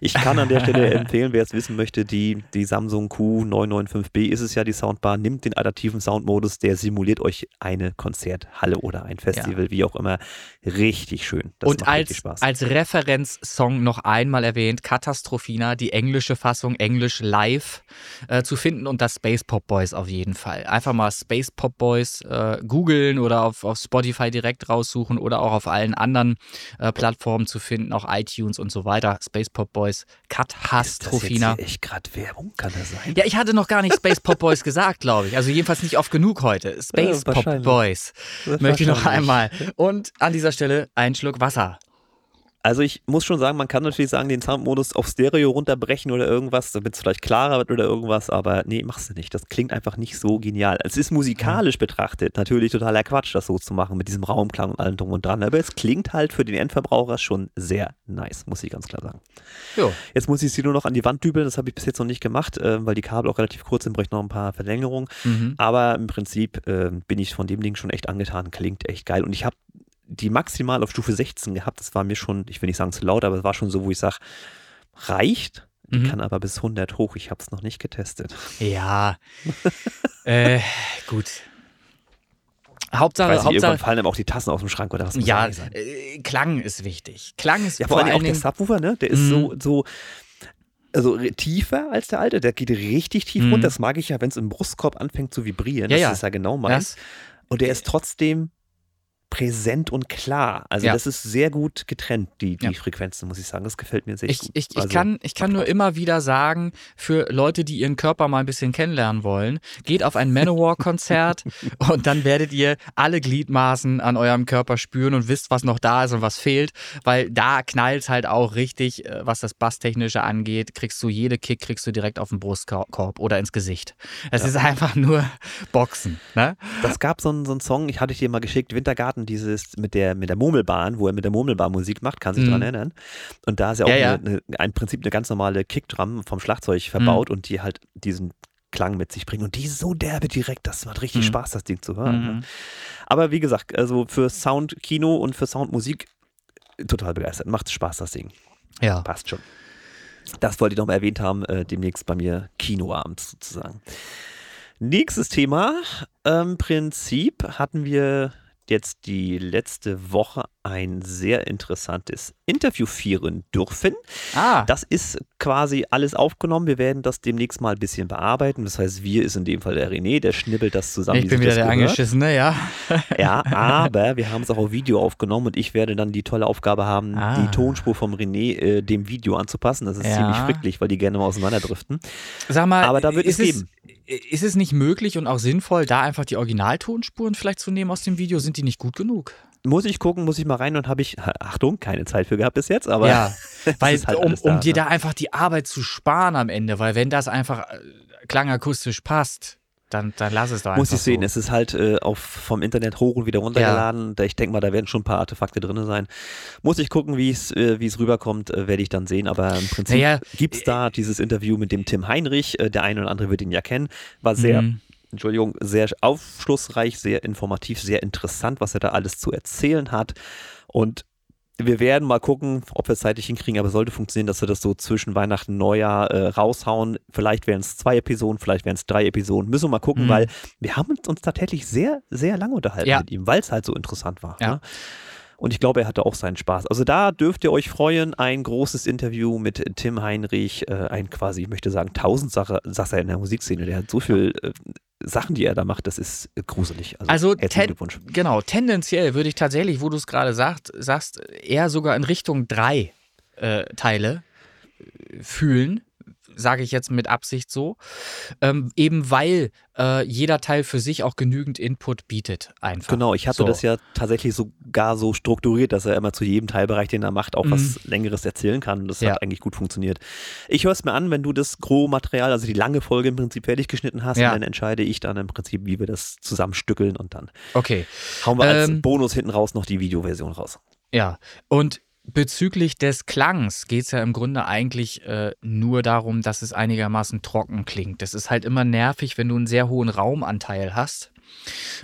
Ich kann an der Stelle empfehlen, wer es wissen möchte, die, die Samsung Q995B ist es ja, die Soundbar, nimmt den adaptiven Soundmodus, der simuliert euch eine Konzerthalle oder ein Festival, wie auch immer. Richtig schön. Das Und als, Spaß. als Referenzsong noch einmal erwähnt, Katastrophina, die englische Fassung, Englisch live äh, zu finden und das Space Pop Boys auf jeden Fall. Einfach mal Space Pop Boys äh, googeln oder auf, auf Spotify direkt raussuchen oder auch auf allen anderen äh, Plattformen zu finden, auch iTunes und so weiter. Space Pop Boys, ist das jetzt Katastrophina. gerade Werbung? Kann das sein? Ja, ich hatte noch gar nicht Space Pop Boys gesagt, glaube ich. Also jedenfalls nicht oft genug heute. Space Pop wahrscheinlich. Boys möchte ich noch einmal. Und an dieser Stelle ein Schluck Wasser. Also ich muss schon sagen, man kann natürlich sagen, den Soundmodus auf Stereo runterbrechen oder irgendwas, damit es vielleicht klarer wird oder irgendwas, aber nee, machst du nicht. Das klingt einfach nicht so genial. Es ist musikalisch betrachtet natürlich totaler Quatsch, das so zu machen mit diesem Raumklang und allem drum und dran, aber es klingt halt für den Endverbraucher schon sehr nice, muss ich ganz klar sagen. Jo. Jetzt muss ich sie nur noch an die Wand dübeln, das habe ich bis jetzt noch nicht gemacht, äh, weil die Kabel auch relativ kurz sind, bräuchte noch ein paar Verlängerungen. Mhm. Aber im Prinzip äh, bin ich von dem Ding schon echt angetan. Klingt echt geil. Und ich habe die maximal auf Stufe 16 gehabt. Das war mir schon, ich will nicht sagen zu laut, aber es war schon so, wo ich sage, reicht. Die Mhm. kann aber bis 100 hoch. Ich habe es noch nicht getestet. Ja. [LAUGHS] äh, gut. Hauptsache, Ich weiß nicht, irgendwann Hauptsache. fallen aber auch die Tassen aus dem Schrank oder was muss Ja, sein. äh, Klang ist wichtig. Klang ist Ja, vor vor allem auch der. Subwoofer, ne? Der ist Mhm. so, so, also tiefer als der alte. Der geht richtig tief Mhm. runter. Das mag ich ja, wenn es im Brustkorb anfängt zu vibrieren. Ja, das ja. ist ja genau meins. Und der ist trotzdem präsent und klar. Also Ja. das ist sehr gut getrennt, die, die Ja. Frequenzen, muss ich sagen. Das gefällt mir sehr ich, gut. ich, ich, Also, kann, ich kann nur immer wieder sagen, für Leute, die ihren Körper mal ein bisschen kennenlernen wollen, geht auf ein Manowar-Konzert [LAUGHS] und dann werdet ihr alle Gliedmaßen an eurem Körper spüren und wisst, was noch da ist und was fehlt, weil da knallt halt auch richtig, äh, was das Basstechnische angeht, kriegst du jede Kick, kriegst du direkt auf den Brustkorb oder ins Gesicht. Es ist einfach nur Boxen. Ne? Das gab so einen, so einen Song, ich hatte dir mal geschickt, Wintergarten, dieses mit der, mit der Murmelbahn, wo er mit der Murmelbahn Musik macht, kann sich Mhm. dran erinnern. Und da ist ja auch Ja, ja. Eine, ein Prinzip eine ganz normale Kickdrum vom Schlagzeug Mhm. verbaut und die halt diesen Klang mit sich bringen. Und die ist so derbe direkt, das macht richtig Mhm. Spaß, das Ding zu hören. Ne? Mhm. Aber wie gesagt, also für Soundkino und für Soundmusik total begeistert. Macht Spaß, das Ding. Ja. Passt schon. Das wollte ich noch mal erwähnt haben, äh, demnächst bei mir Kinoabend sozusagen. Nächstes Thema. Im Prinzip hatten wir jetzt die letzte Woche ein sehr interessantes Interview führen dürfen. Ah. Das ist quasi alles aufgenommen. Wir werden das demnächst mal ein bisschen bearbeiten. Das heißt, wir ist in dem Fall der René, der schnibbelt das zusammen. Ich bin wieder der gehört. Angeschissene, ja. [LAUGHS] Ja, aber [LAUGHS] wir haben es auch auf Video aufgenommen und ich werde dann die tolle Aufgabe haben, Ah. die Tonspur vom René äh, dem Video anzupassen. Das ist Ja. ziemlich fricklich, weil die gerne mal auseinanderdriften. Sag mal, Aber da wird es geben. Ist es nicht möglich und auch sinnvoll, da einfach die Originaltonspuren vielleicht zu nehmen aus dem Video? Sind die nicht gut genug? Muss ich gucken, muss ich mal rein und habe ich, Achtung, keine Zeit für gehabt bis jetzt, aber ja, [LAUGHS] weil halt um, um da, dir ne? da einfach die Arbeit zu sparen am Ende, weil wenn das einfach äh, klangakustisch passt, dann, dann lass es doch einfach muss ich sehen. So. Es ist halt äh, auf, vom Internet hoch und wieder runtergeladen. Da Ich denke mal, da werden schon ein paar Artefakte drin sein. Muss ich gucken, wie es äh, wie es rüberkommt, äh, werde ich dann sehen. Aber im Prinzip Naja, gibt es da dieses Interview mit dem Tim Heinrich. Äh, der eine oder andere wird ihn ja kennen. War sehr Mhm. Entschuldigung, sehr aufschlussreich, sehr informativ, sehr interessant, was er da alles zu erzählen hat. Und wir werden mal gucken, ob wir es zeitlich hinkriegen, aber sollte funktionieren, dass wir das so zwischen Weihnachten und Neujahr äh, raushauen. Vielleicht wären es zwei Episoden, vielleicht wären es drei Episoden. Müssen wir mal gucken, Mhm. weil wir haben uns, uns tatsächlich sehr, sehr lange unterhalten Ja. mit ihm, weil es halt so interessant war. Ja. Ne? Und ich glaube, er hatte auch seinen Spaß. Also da dürft ihr euch freuen. Ein großes Interview mit Tim Heinrich, äh, ein quasi, ich möchte sagen, Tausendsasser Sasser in der Musikszene. Der hat so viel äh, Sachen, die er da macht, das ist äh, gruselig. Also herzlichen ten-. Genau, tendenziell würde ich tatsächlich, wo du es gerade sagt, sagst, eher sogar in Richtung drei äh, Teile äh, fühlen, sage ich jetzt mit Absicht so, ähm, eben weil äh, jeder Teil für sich auch genügend Input bietet einfach. Genau, ich hatte So. das ja tatsächlich sogar so strukturiert, dass er immer zu jedem Teilbereich, den er macht, auch Mhm. was Längeres erzählen kann. Und das Ja. hat eigentlich gut funktioniert. Ich höre es mir an, wenn du das Gros-Material, also die lange Folge im Prinzip fertig geschnitten hast, Ja. und dann entscheide ich dann im Prinzip, wie wir das zusammenstückeln und dann Okay, hauen wir als Ähm, Bonus hinten raus noch die Videoversion raus. ja. Und bezüglich des Klangs geht es ja im Grunde eigentlich äh, nur darum, dass es einigermaßen trocken klingt. Das ist halt immer nervig, wenn du einen sehr hohen Raumanteil hast.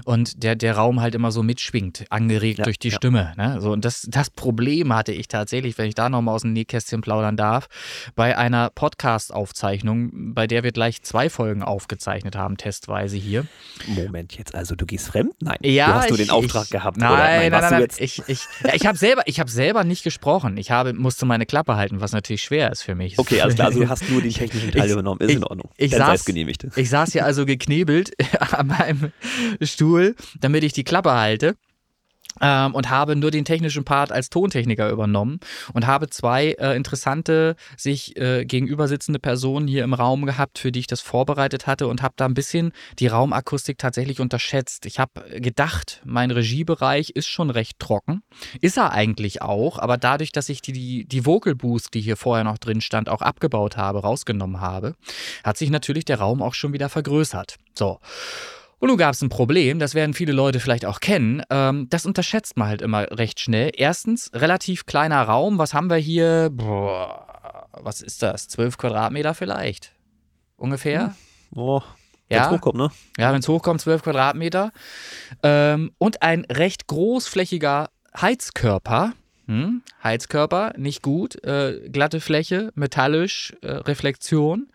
Und der, der Raum halt immer so mitschwingt, angeregt Ja, durch die ja. Stimme. Ne? So, und das, das Problem hatte ich tatsächlich, wenn ich da nochmal aus dem Nähkästchen plaudern darf, bei einer Podcast-Aufzeichnung, bei der wir gleich zwei Folgen aufgezeichnet haben, testweise hier. Moment jetzt, also du gehst fremd? Nein. Ja, du hast du ich, den Auftrag ich, gehabt? Nein, oder? nein, nein, nein. jetzt Ich, ich, ja, ich habe selber, ich hab selber nicht gesprochen. Ich habe, musste meine Klappe halten, was natürlich schwer ist für mich. Okay, also, also du hast nur den [LAUGHS] technischen Teil Ich- übernommen. Ist ich- in Ordnung. ich sei saß- genehmigt. Ich saß hier also geknebelt [LAUGHS] an meinem Stuhl, damit ich die Klappe halte. Ähm, und habe nur den technischen Part als Tontechniker übernommen und habe zwei äh, interessante, sich äh, gegenüber Personen hier im Raum gehabt, für die ich das vorbereitet hatte und habe da ein bisschen die Raumakustik tatsächlich unterschätzt. Ich habe gedacht, mein Regiebereich ist schon recht trocken. Ist er eigentlich auch, aber dadurch, dass ich die, die, die Vocal Boost, die hier vorher noch drin stand, auch abgebaut habe, rausgenommen habe, hat sich natürlich der Raum auch schon wieder vergrößert. So. Und nun gab es ein Problem, das werden viele Leute vielleicht auch kennen. Ähm, das unterschätzt man halt immer recht schnell. Erstens, relativ kleiner Raum. Was haben wir hier? Boah, was ist das? 12 Quadratmeter vielleicht? Ungefähr? Oh, Ja. Wenn's hochkommt, ne? Ja, wenn es hochkommt, 12 Quadratmeter. Ähm, und ein recht großflächiger Heizkörper. Hm? Heizkörper, nicht gut. Äh, glatte Fläche, metallisch, äh, Reflexion.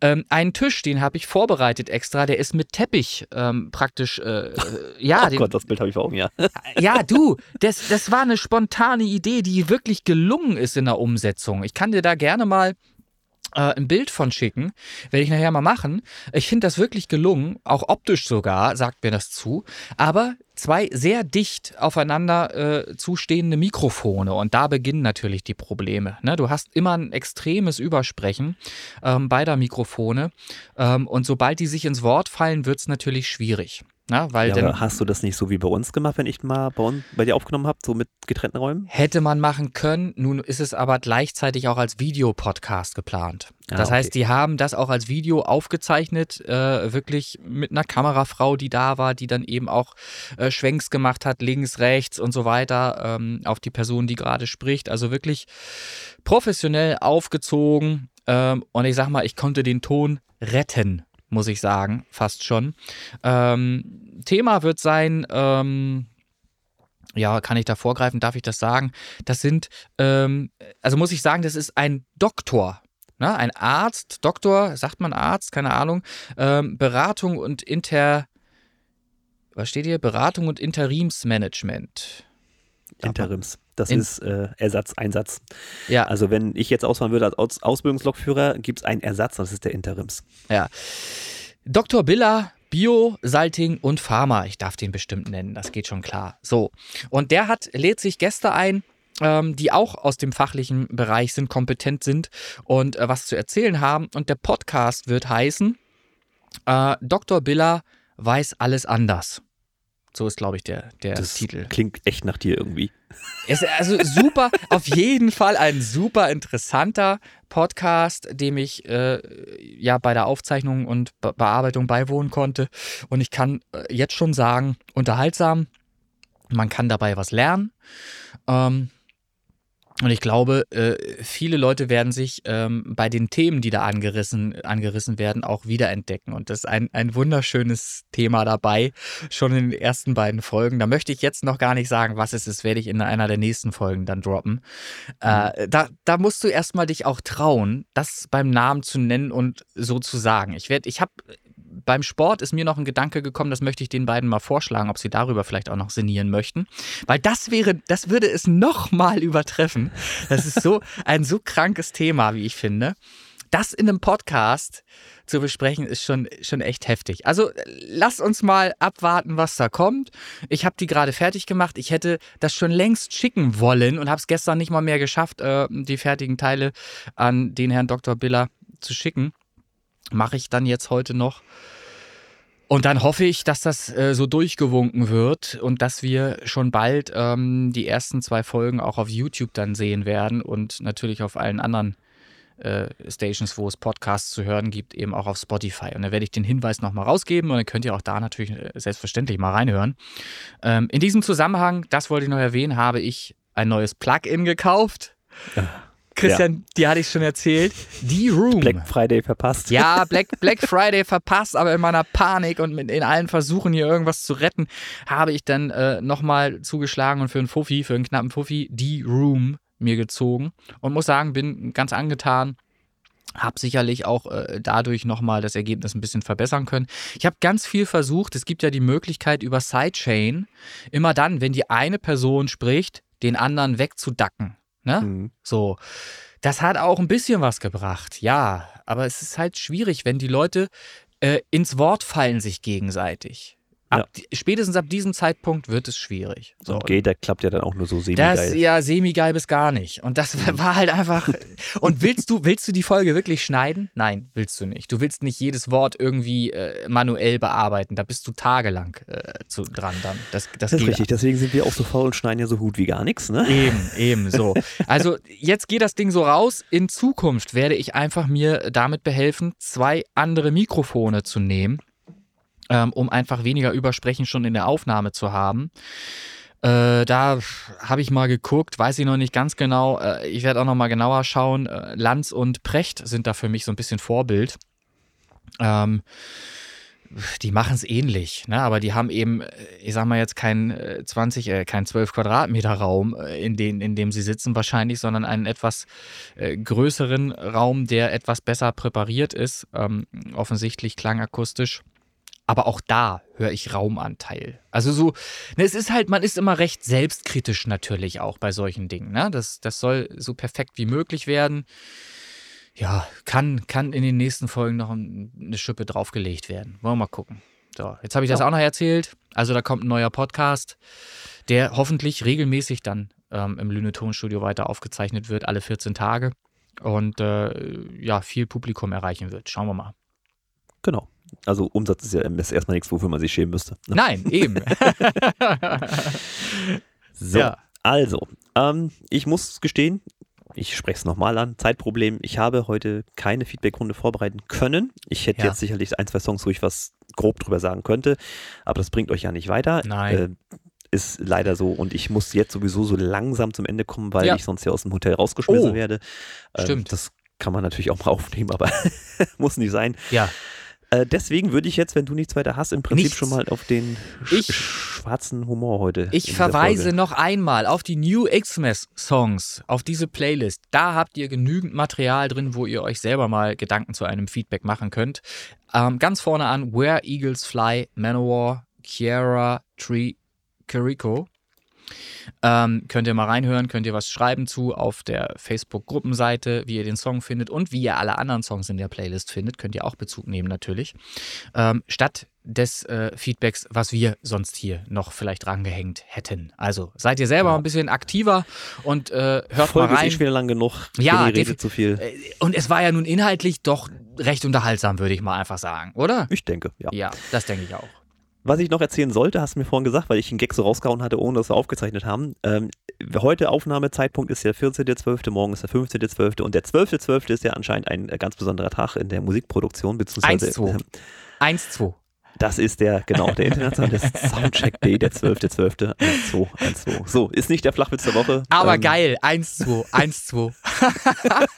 Ähm, einen Tisch, den habe ich vorbereitet extra, der ist mit Teppich ähm, praktisch. Äh, äh, ja, [LAUGHS] oh den, Gott, das Bild habe ich vor Augen, ja. [LAUGHS] ja, du, das, das war eine spontane Idee, die wirklich gelungen ist in der Umsetzung. Ich kann dir da gerne mal äh, ein Bild von schicken. Werde ich nachher mal machen. Ich finde das wirklich gelungen, auch optisch sogar, sagt mir das zu. Aber zwei sehr dicht aufeinander äh, zustehende Mikrofone und da beginnen natürlich die Probleme. Ne? Du hast immer ein extremes Übersprechen ähm, beider Mikrofone ähm, und sobald die sich ins Wort fallen, wird es natürlich schwierig. Na, weil ja aber hast du das nicht so wie bei uns gemacht, wenn ich mal bei, uns, bei dir aufgenommen habe, so mit getrennten Räumen? Hätte man machen können, nun ist es aber gleichzeitig auch als Videopodcast geplant. Ah, Das okay. heißt, die haben das auch als Video aufgezeichnet, äh, wirklich mit einer Kamerafrau, die da war, die dann eben auch äh, Schwenks gemacht hat, links, rechts und so weiter, ähm, auf die Person, die gerade spricht. Also wirklich professionell aufgezogen. Ähm, und ich sag mal, ich konnte den Ton retten, muss ich sagen, fast schon. Ähm, Thema wird sein, ähm, ja, kann ich da vorgreifen? Darf ich das sagen? Das sind, ähm, also muss ich sagen, das ist ein Doktor. ne? ein Arzt, Doktor, sagt man Arzt, keine Ahnung, ähm, Beratung und Inter, was steht hier? Beratung und Interimsmanagement. Interims. Das In ist äh, Ersatz, Einsatz. Ja. Also wenn ich jetzt ausfahren würde als Aus Ausbildungslokführer, gibt es einen Ersatz, das ist der Interims. Ja. Dr. Biller, Bio, Salting und Pharma. Ich darf den bestimmt nennen, das geht schon klar. So. Und der hat, lädt sich Gäste ein, ähm, die auch aus dem fachlichen Bereich sind, kompetent sind und äh, was zu erzählen haben. Und der Podcast wird heißen äh, Dr. Biller weiß alles anders. So ist, glaube ich, der, der das Titel. Klingt echt nach dir irgendwie. [LAUGHS] Ist also super, auf jeden Fall ein super interessanter Podcast, dem ich äh, ja bei der Aufzeichnung und Be Bearbeitung beiwohnen konnte. Und ich kann äh, jetzt schon sagen, unterhaltsam. Man kann dabei was lernen. Ähm, und ich glaube, äh, viele Leute werden sich ähm, bei den Themen, die da angerissen, angerissen werden, auch wiederentdecken. Und das ist ein, ein wunderschönes Thema dabei, schon in den ersten beiden Folgen. Da möchte ich jetzt noch gar nicht sagen, was es ist, werde ich in einer der nächsten Folgen dann droppen. Äh, mhm. da, da musst du erstmal dich auch trauen, das beim Namen zu nennen und so zu sagen. Ich werde, ich habe beim Sport ist mir noch ein Gedanke gekommen, das möchte ich den beiden mal vorschlagen, ob sie darüber vielleicht auch noch sinnieren möchten. Weil das wäre, das würde es nochmal übertreffen. Das ist so [LAUGHS] ein so krankes Thema, wie ich finde. Das in einem Podcast zu besprechen, ist schon, schon echt heftig. Also lass uns mal abwarten, was da kommt. Ich habe die gerade fertig gemacht. Ich hätte das schon längst schicken wollen und habe es gestern nicht mal mehr geschafft, äh, die fertigen Teile an den Herrn Dr. Biller zu schicken. Mache ich dann jetzt heute noch. Und dann hoffe ich, dass das äh, so durchgewunken wird und dass wir schon bald ähm, die ersten zwei Folgen auch auf YouTube dann sehen werden und natürlich auf allen anderen äh, Stations, wo es Podcasts zu hören gibt, eben auch auf Spotify. Und da werde ich den Hinweis nochmal rausgeben und dann könnt ihr auch da natürlich äh, selbstverständlich mal reinhören. Ähm, in diesem Zusammenhang, das wollte ich noch erwähnen, habe ich ein neues Plugin gekauft. Ja. Christian, ja. die hatte ich schon erzählt. Die Room. Black Friday verpasst. Ja, Black, Black Friday verpasst, aber in meiner Panik und in allen Versuchen, hier irgendwas zu retten, habe ich dann äh, nochmal zugeschlagen und für einen Fuffi, für einen knappen Fuffi, die Room mir gezogen und muss sagen, bin ganz angetan. Hab sicherlich auch äh, dadurch nochmal das Ergebnis ein bisschen verbessern können. Ich habe ganz viel versucht. Es gibt ja die Möglichkeit über Sidechain, immer dann, wenn die eine Person spricht, den anderen wegzudacken. Ne? Mhm. So. Das hat auch ein bisschen was gebracht, ja. Aber es ist halt schwierig, wenn die Leute äh, ins Wort fallen sich gegenseitig. Ab, ja. Spätestens ab diesem Zeitpunkt wird es schwierig. So, und Gator klappt ja dann auch nur so semi-geil. Das, ja, semi-geil bis gar nicht. Und das mhm. war halt einfach. [LAUGHS] und willst du, willst du die Folge wirklich schneiden? Nein, willst du nicht. Du willst nicht jedes Wort irgendwie äh, manuell bearbeiten. Da bist du tagelang äh, zu, dran dann. Das, das, das ist richtig. Ab. Deswegen sind wir auch so faul und schneiden ja so gut wie gar nichts, ne? Eben, eben so. [LAUGHS] Also jetzt geht das Ding so raus. In Zukunft werde ich einfach mir damit behelfen, zwei andere Mikrofone zu nehmen ähm, um einfach weniger Übersprechen schon in der Aufnahme zu haben. Äh, da habe ich mal geguckt, weiß ich noch nicht ganz genau. Äh, ich werde auch noch mal genauer schauen. Äh, Lanz und Precht sind da für mich so ein bisschen Vorbild. Ähm, die machen es ähnlich, ne? aber die haben eben, ich sag mal jetzt kein 20, äh, kein 12 Quadratmeter Raum, äh, in, den, in dem sie sitzen wahrscheinlich, sondern einen etwas äh, größeren Raum, der etwas besser präpariert ist, ähm, offensichtlich klangakustisch. Aber auch da höre ich Raumanteil. Also so, ne, es ist halt, man ist immer recht selbstkritisch natürlich auch bei solchen Dingen. Ne? Das, das soll so perfekt wie möglich werden. Ja, kann, kann in den nächsten Folgen noch eine Schippe draufgelegt werden. Wollen wir mal gucken. So, jetzt habe ich das ja. auch noch erzählt. Also da kommt ein neuer Podcast, der hoffentlich regelmäßig dann ähm, im Lüne Tonstudio weiter aufgezeichnet wird, alle 14 Tage. Und äh, ja, viel Publikum erreichen wird. Schauen wir mal. Genau. Also Umsatz ist ja erstmal nichts, wofür man sich schämen müsste. Ne? Nein, eben. [LAUGHS] so, ja. also, ähm, ich muss gestehen, ich spreche es nochmal an, Zeitproblem. Ich habe heute keine Feedbackrunde vorbereiten können. Ich hätte ja. jetzt sicherlich ein, zwei Songs, wo ich was grob drüber sagen könnte, aber das bringt euch ja nicht weiter. Nein. Äh, ist leider so und ich muss jetzt sowieso so langsam zum Ende kommen, weil ja. ich sonst ja aus dem Hotel rausgeschmissen oh, werde. Ähm, Stimmt. Das kann man natürlich auch mal [LAUGHS] aufnehmen, aber [LAUGHS] muss nicht sein. Ja. Äh, deswegen würde ich jetzt, wenn du nichts weiter hast, im Prinzip Nichts. schon mal auf den sch Ich- schwarzen Humor heute. Ich verweise noch einmal auf die New Xmas Songs, auf diese Playlist. Da habt ihr genügend Material drin, wo ihr euch selber mal Gedanken zu einem Feedback machen könnt. Ähm, ganz vorne an Where Eagles Fly, Manowar, Kiara, Tree, Kiriko. Ähm, könnt ihr mal reinhören, könnt ihr was schreiben zu auf der Facebook-Gruppenseite, wie ihr den Song findet und wie ihr alle anderen Songs in der Playlist findet, könnt ihr auch Bezug nehmen natürlich. Ähm, statt des äh, Feedbacks, was wir sonst hier noch vielleicht rangehängt hätten. Also seid ihr selber Ja. ein bisschen aktiver und äh, hört Folge mal ist eh rein. wieder lang genug. Ja, redet zu viel. Äh, Und es war ja nun inhaltlich doch recht unterhaltsam, würde ich mal einfach sagen, oder? Ich denke, ja. Ja, das denke ich auch. Was ich noch erzählen sollte, hast du mir vorhin gesagt, weil ich einen Gag so rausgehauen hatte, ohne dass wir aufgezeichnet haben. Ähm, heute Aufnahmezeitpunkt ist der 14.12., morgen ist der 15.12. und der 12.12. ist ja anscheinend ein äh, ganz besonderer Tag in der Musikproduktion, beziehungsweise 1-2. ähm, 1-2. Das ist der, genau, der internationale [LAUGHS] Soundcheck Day, der 12.12. 1-2, 1-2. So, ist nicht der Flachwitz der Woche. Aber Ähm, geil, 1-2, 1-2.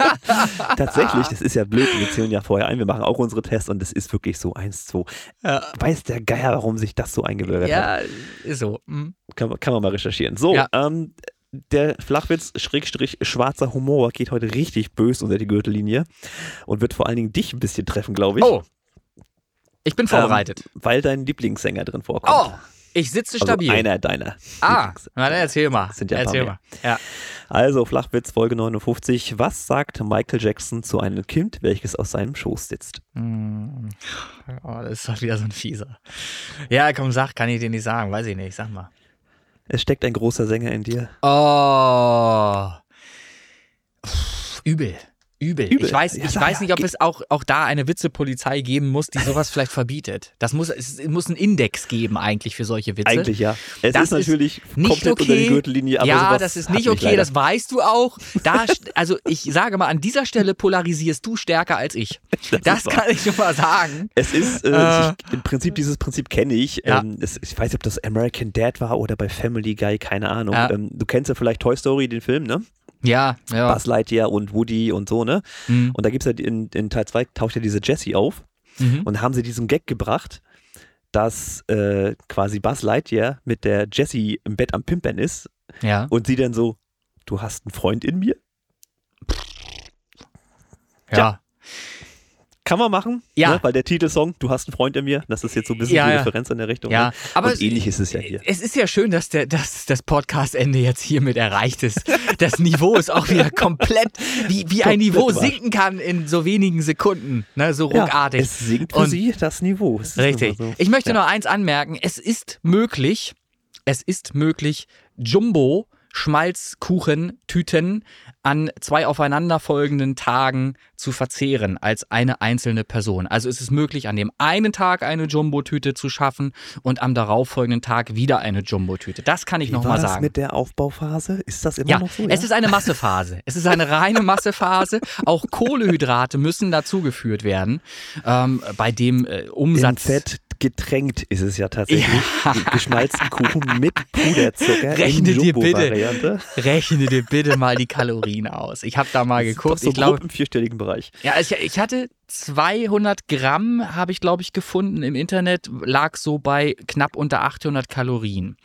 [LAUGHS] Tatsächlich, das ist ja blöd, wir zählen ja vorher ein, wir machen auch unsere Tests und es ist wirklich so 1-2. Ja. Weiß der Geier, warum sich das so eingebürgert hat? Ja, ist so. Hm. Kann, man- kann man mal recherchieren. So, Ja. ähm, der Flachwitz, Schrägstrich, schwarzer Humor geht heute richtig bös unter die Gürtellinie und wird vor allen Dingen dich ein bisschen treffen, glaube ich. Oh, ich bin vorbereitet. Ähm, weil dein Lieblingssänger drin vorkommt. oh, ich sitze also stabil. einer deiner. ah, na dann erzähl mal. Sind ja erzähl mal. Ja. Also, Flachwitz, Folge 59. Was sagt Michael Jackson zu einem Kind, welches aus seinem Schoß sitzt? Hm. Oh, das ist doch wieder so ein fieser. Ja, komm, sag, kann ich dir nicht sagen. Weiß ich nicht, sag mal. Es steckt ein großer Sänger in dir. Oh. Übel. Übel. Übel. Ich weiß, Ja, ich sag weiß ja, nicht, ob es auch, auch da eine Witzepolizei geben muss, die sowas vielleicht verbietet. Das muss, es muss einen Index geben eigentlich für solche Witze. Eigentlich ja. Es Das ist natürlich nicht komplett unter okay. die Gürtellinie, aber ja, das ist nicht okay, das weißt du auch. Da, also ich sage mal, an dieser Stelle polarisierst du stärker als ich. Das [LAUGHS] Das ist wahr. kann ich schon mal sagen. Es ist, äh, Äh. ich, im Prinzip, dieses Prinzip kenne ich. Ja. Ähm, es, ich weiß nicht, ob das American Dad war oder bei Family Guy, keine Ahnung. Ja. Ähm, du kennst ja vielleicht Toy Story, den Film, ne? Ja, ja. Buzz Lightyear und Woody und so, ne? Mhm. Und da gibt es ja in, in Teil 2 taucht ja diese Jessie auf Mhm. und haben sie diesen Gag gebracht, dass äh, quasi Buzz Lightyear mit der Jessie im Bett am Pimpern ist Ja. und sie dann so, du hast einen Freund in mir? Ja. Kann man machen, Ja. ne? weil der Titelsong, du hast einen Freund in mir, das ist jetzt so ein bisschen Ja, die ja. Referenz in der Richtung. Ja, ne? aber und ähnlich ist es ja hier. Es ist ja schön, dass, der, dass das Podcast-Ende jetzt hiermit erreicht ist. Das Niveau ist auch wieder komplett, wie, wie ein Niveau sinken kann in so wenigen Sekunden. Ne, so Ja, ruckartig. es sinkt für Und- sie das Niveau. Es Richtig. so. Ich möchte Ja. noch eins anmerken. Es ist möglich, es ist möglich, Jumbo Schmalzkuchentüten an zwei aufeinanderfolgenden Tagen zu verzehren als eine einzelne Person. Also es ist möglich, an dem einen Tag eine Jumbo-Tüte zu schaffen und am darauffolgenden Tag wieder eine Jumbo-Tüte. Das kann ich Wie noch war mal das sagen. mit der Aufbauphase? Ist das immer Ja, noch so? es ist eine Massephase. Es ist eine reine Massephase. [LAUGHS] Auch Kohlehydrate müssen dazugeführt werden. Ähm, bei dem äh, in Umsatz. Fett getränkt ist es ja tatsächlich. Geschmalzten Kuchen mit Puderzucker Rechne dir bitte. Rechne dir bitte mal die Kalorien aus. Ich habe da mal Das ist geguckt. doch so ich glaube, im vierstelligen Bereich. ja, ich, ich hatte 200 Gramm, habe ich glaube ich gefunden im Internet, lag so bei knapp unter 800 Kalorien.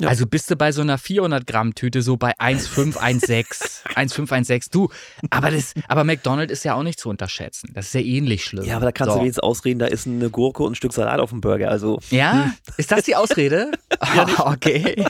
Ja. Also bist du bei so einer 400 Gramm Tüte so bei 1,516, 1,516. [LAUGHS] Du, aber das, aber McDonald's ist ja auch nicht zu unterschätzen. Das ist ja ähnlich schlimm. Ja, aber da kannst so. du jetzt ausreden, da ist eine Gurke und ein Stück Salat auf dem Burger. Also Ja, ist das die Ausrede? [LAUGHS] Ah, [LAUGHS] okay.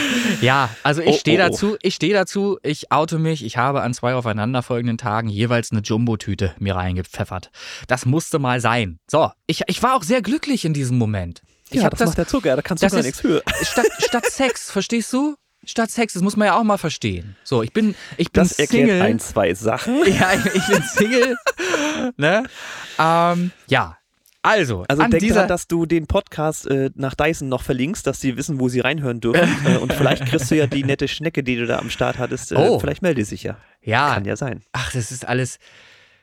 [LAUGHS] ja, also ich Oh, stehe oh, oh. dazu, ich stehe dazu, ich oute mich, ich habe an zwei aufeinanderfolgenden Tagen jeweils eine Jumbo-Tüte mir reingepfeffert. Das musste mal sein. So, ich, ich war auch sehr glücklich in diesem Moment. Ich ja, hab das, das, macht der Zucker, da kannst du gar nichts für. statt, statt [LAUGHS] Sex, verstehst du? Statt Sex, das muss man ja auch mal verstehen. So, ich bin, ich bin Das erklärt Single. ein, zwei Sachen. [LAUGHS] Ja, ich, ich bin Single. ne? Ähm, ja. Also, Also an denk dieser, dran, dass du den Podcast äh, nach Dyson noch verlinkst, dass sie wissen, wo sie reinhören dürfen. [LAUGHS] äh, und vielleicht kriegst du ja die nette Schnecke, die du da am Start hattest. Äh, Oh. Vielleicht melde sich ja. ja, Kann ja sein. ach, das ist alles.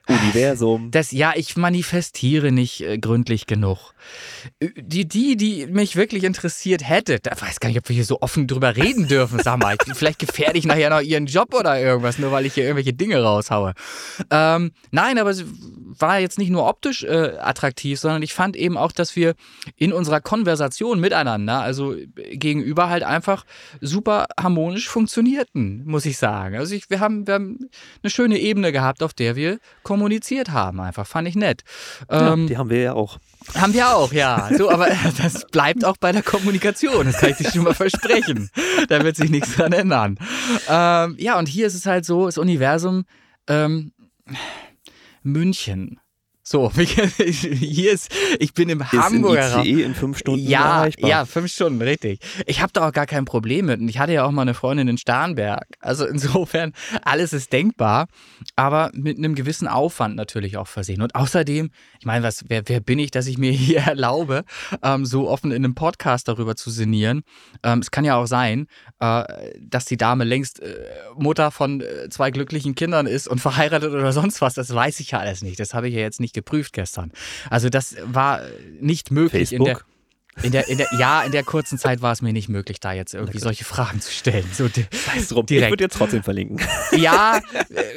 Universum. Das, ja, ich manifestiere nicht äh, gründlich genug. Äh, Die, die, die mich wirklich interessiert hätte, da weiß gar nicht, ob wir hier so offen drüber reden [LAUGHS] dürfen, sag mal. Vielleicht gefährde ich nachher noch ihren Job oder irgendwas, nur weil ich hier irgendwelche Dinge raushaue. Ähm, nein, aber es war jetzt nicht nur optisch äh, attraktiv, sondern ich fand eben auch, dass wir in unserer Konversation miteinander, also gegenüber halt einfach super harmonisch funktionierten, muss ich sagen. Also ich, wir, haben, wir haben eine schöne Ebene gehabt, auf der wir kommuniziert haben. Einfach fand ich nett. Ja, Ähm, die haben wir ja auch. haben wir auch, ja. So, aber [LAUGHS] das bleibt auch bei der Kommunikation. Das kann ich dir schon mal versprechen. Da wird sich nichts dran ändern. Ähm, ja, und hier ist es halt so, das Universum ähm, München. So, [LAUGHS] hier ist, ich bin im Ist in Hamburger. ICE in fünf Stunden Ja, erreichbar. ja, fünf Stunden, richtig. Ich habe da auch gar kein Problem mit. Und ich hatte ja auch mal eine Freundin in Starnberg. Also insofern, alles ist denkbar, aber mit einem gewissen Aufwand natürlich auch versehen. Und außerdem, ich meine, was, wer, wer bin ich, dass ich mir [LAUGHS] hier erlaube, ähm, so offen in einem Podcast darüber zu sinnieren? Ähm, es kann ja auch sein, äh, dass die Dame längst äh, Mutter von äh, zwei glücklichen Kindern ist und verheiratet oder sonst was. Das weiß ich ja alles nicht. Das habe ich ja jetzt nicht geprüft gestern. Also das war nicht möglich in der. Facebook. In der, in der, ja, in der kurzen Zeit war es mir nicht möglich, da jetzt irgendwie solche Fragen zu stellen. So, di- Scheiß drum. Ich direkt. würde jetzt trotzdem verlinken. [LAUGHS] ja,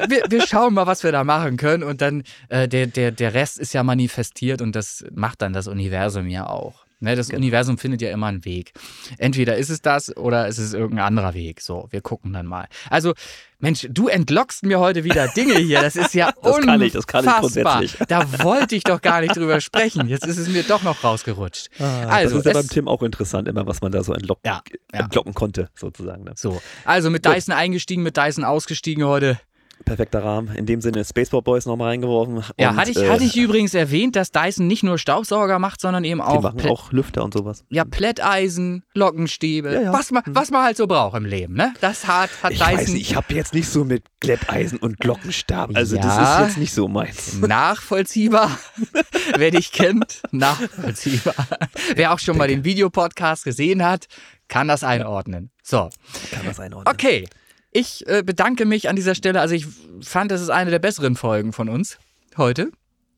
wir, wir schauen mal, was wir da machen können. Und dann, äh, der, der, der Rest ist ja manifestiert und das macht dann das Universum ja auch. Ne, das Universum findet ja immer einen Weg. Entweder ist es das oder ist es irgendein anderer Weg. So, wir gucken dann mal. Also, Mensch, du entlockst mir heute wieder Dinge hier. Das ist ja [LAUGHS] Das kann ich, das kann ich unfassbar. grundsätzlich. Da wollte ich doch gar nicht drüber sprechen. Jetzt ist es mir doch noch rausgerutscht. also, das ist ja beim Tim auch interessant, immer was man da so entlocken, Ja, ja. entlocken konnte, sozusagen. Ne? So, also mit Dyson eingestiegen, mit Dyson ausgestiegen heute. Perfekter Rahmen. In dem Sinne Spaceball Boys nochmal reingeworfen. Ja, Und, hatte ich, äh, hatte ich übrigens erwähnt, dass Dyson nicht nur Staubsauger macht, sondern eben Die auch, machen Plä- auch Lüfter und sowas. ja, Plätteisen, Lockenstäbe, Ja, ja. Was, man, was man halt so braucht im Leben, ne? Das hat, hat Ich Dyson weiß nicht, ich habe jetzt nicht so mit Glätteisen und Glockenstab. Also Ja. das ist jetzt nicht so meins. [LAUGHS] nachvollziehbar. [LAUGHS] Wer dich kennt, nachvollziehbar. [LAUGHS] Wer auch schon mal den Videopodcast gesehen hat, kann das einordnen. So, Kann das einordnen. okay. Ich äh, bedanke mich an dieser Stelle. Also ich fand, das ist eine der besseren Folgen von uns heute.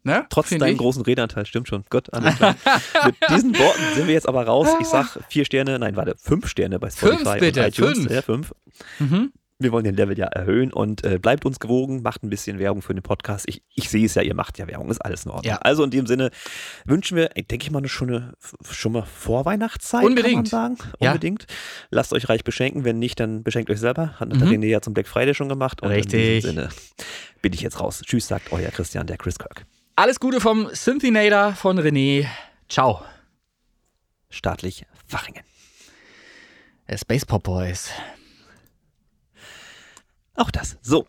Ne? Trotz deinem ich. großen Redeanteil, stimmt schon. Gut, alles klar. [LAUGHS] Mit diesen Worten sind wir jetzt aber raus. Ich sag vier Sterne, nein, warte, fünf Sterne bei Spotify Fünf bitte, und iTunes. fünf. Ja, fünf. Mhm. Wir wollen den Level ja erhöhen und äh, bleibt uns gewogen, macht ein bisschen Werbung für den Podcast. Ich, ich sehe es ja, ihr macht ja Werbung, ist alles in Ordnung. Ja. Also in dem Sinne wünschen wir, denke ich mal, eine schöne, schon mal Vorweihnachtszeit, Unbedingt. kann man sagen. Ja. Unbedingt. Lasst euch reich beschenken, wenn nicht, dann beschenkt euch selber. Hat Mhm. René ja zum Black Friday schon gemacht. Und Richtig. in diesem Sinne bin ich jetzt raus. Tschüss, sagt euer Christian, der Chris Kirk. Alles Gute vom Synthinator von René. Ciao. Staatlich Fachingen. Space Pop Boys. Auch das. So.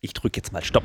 Ich drücke jetzt mal Stopp.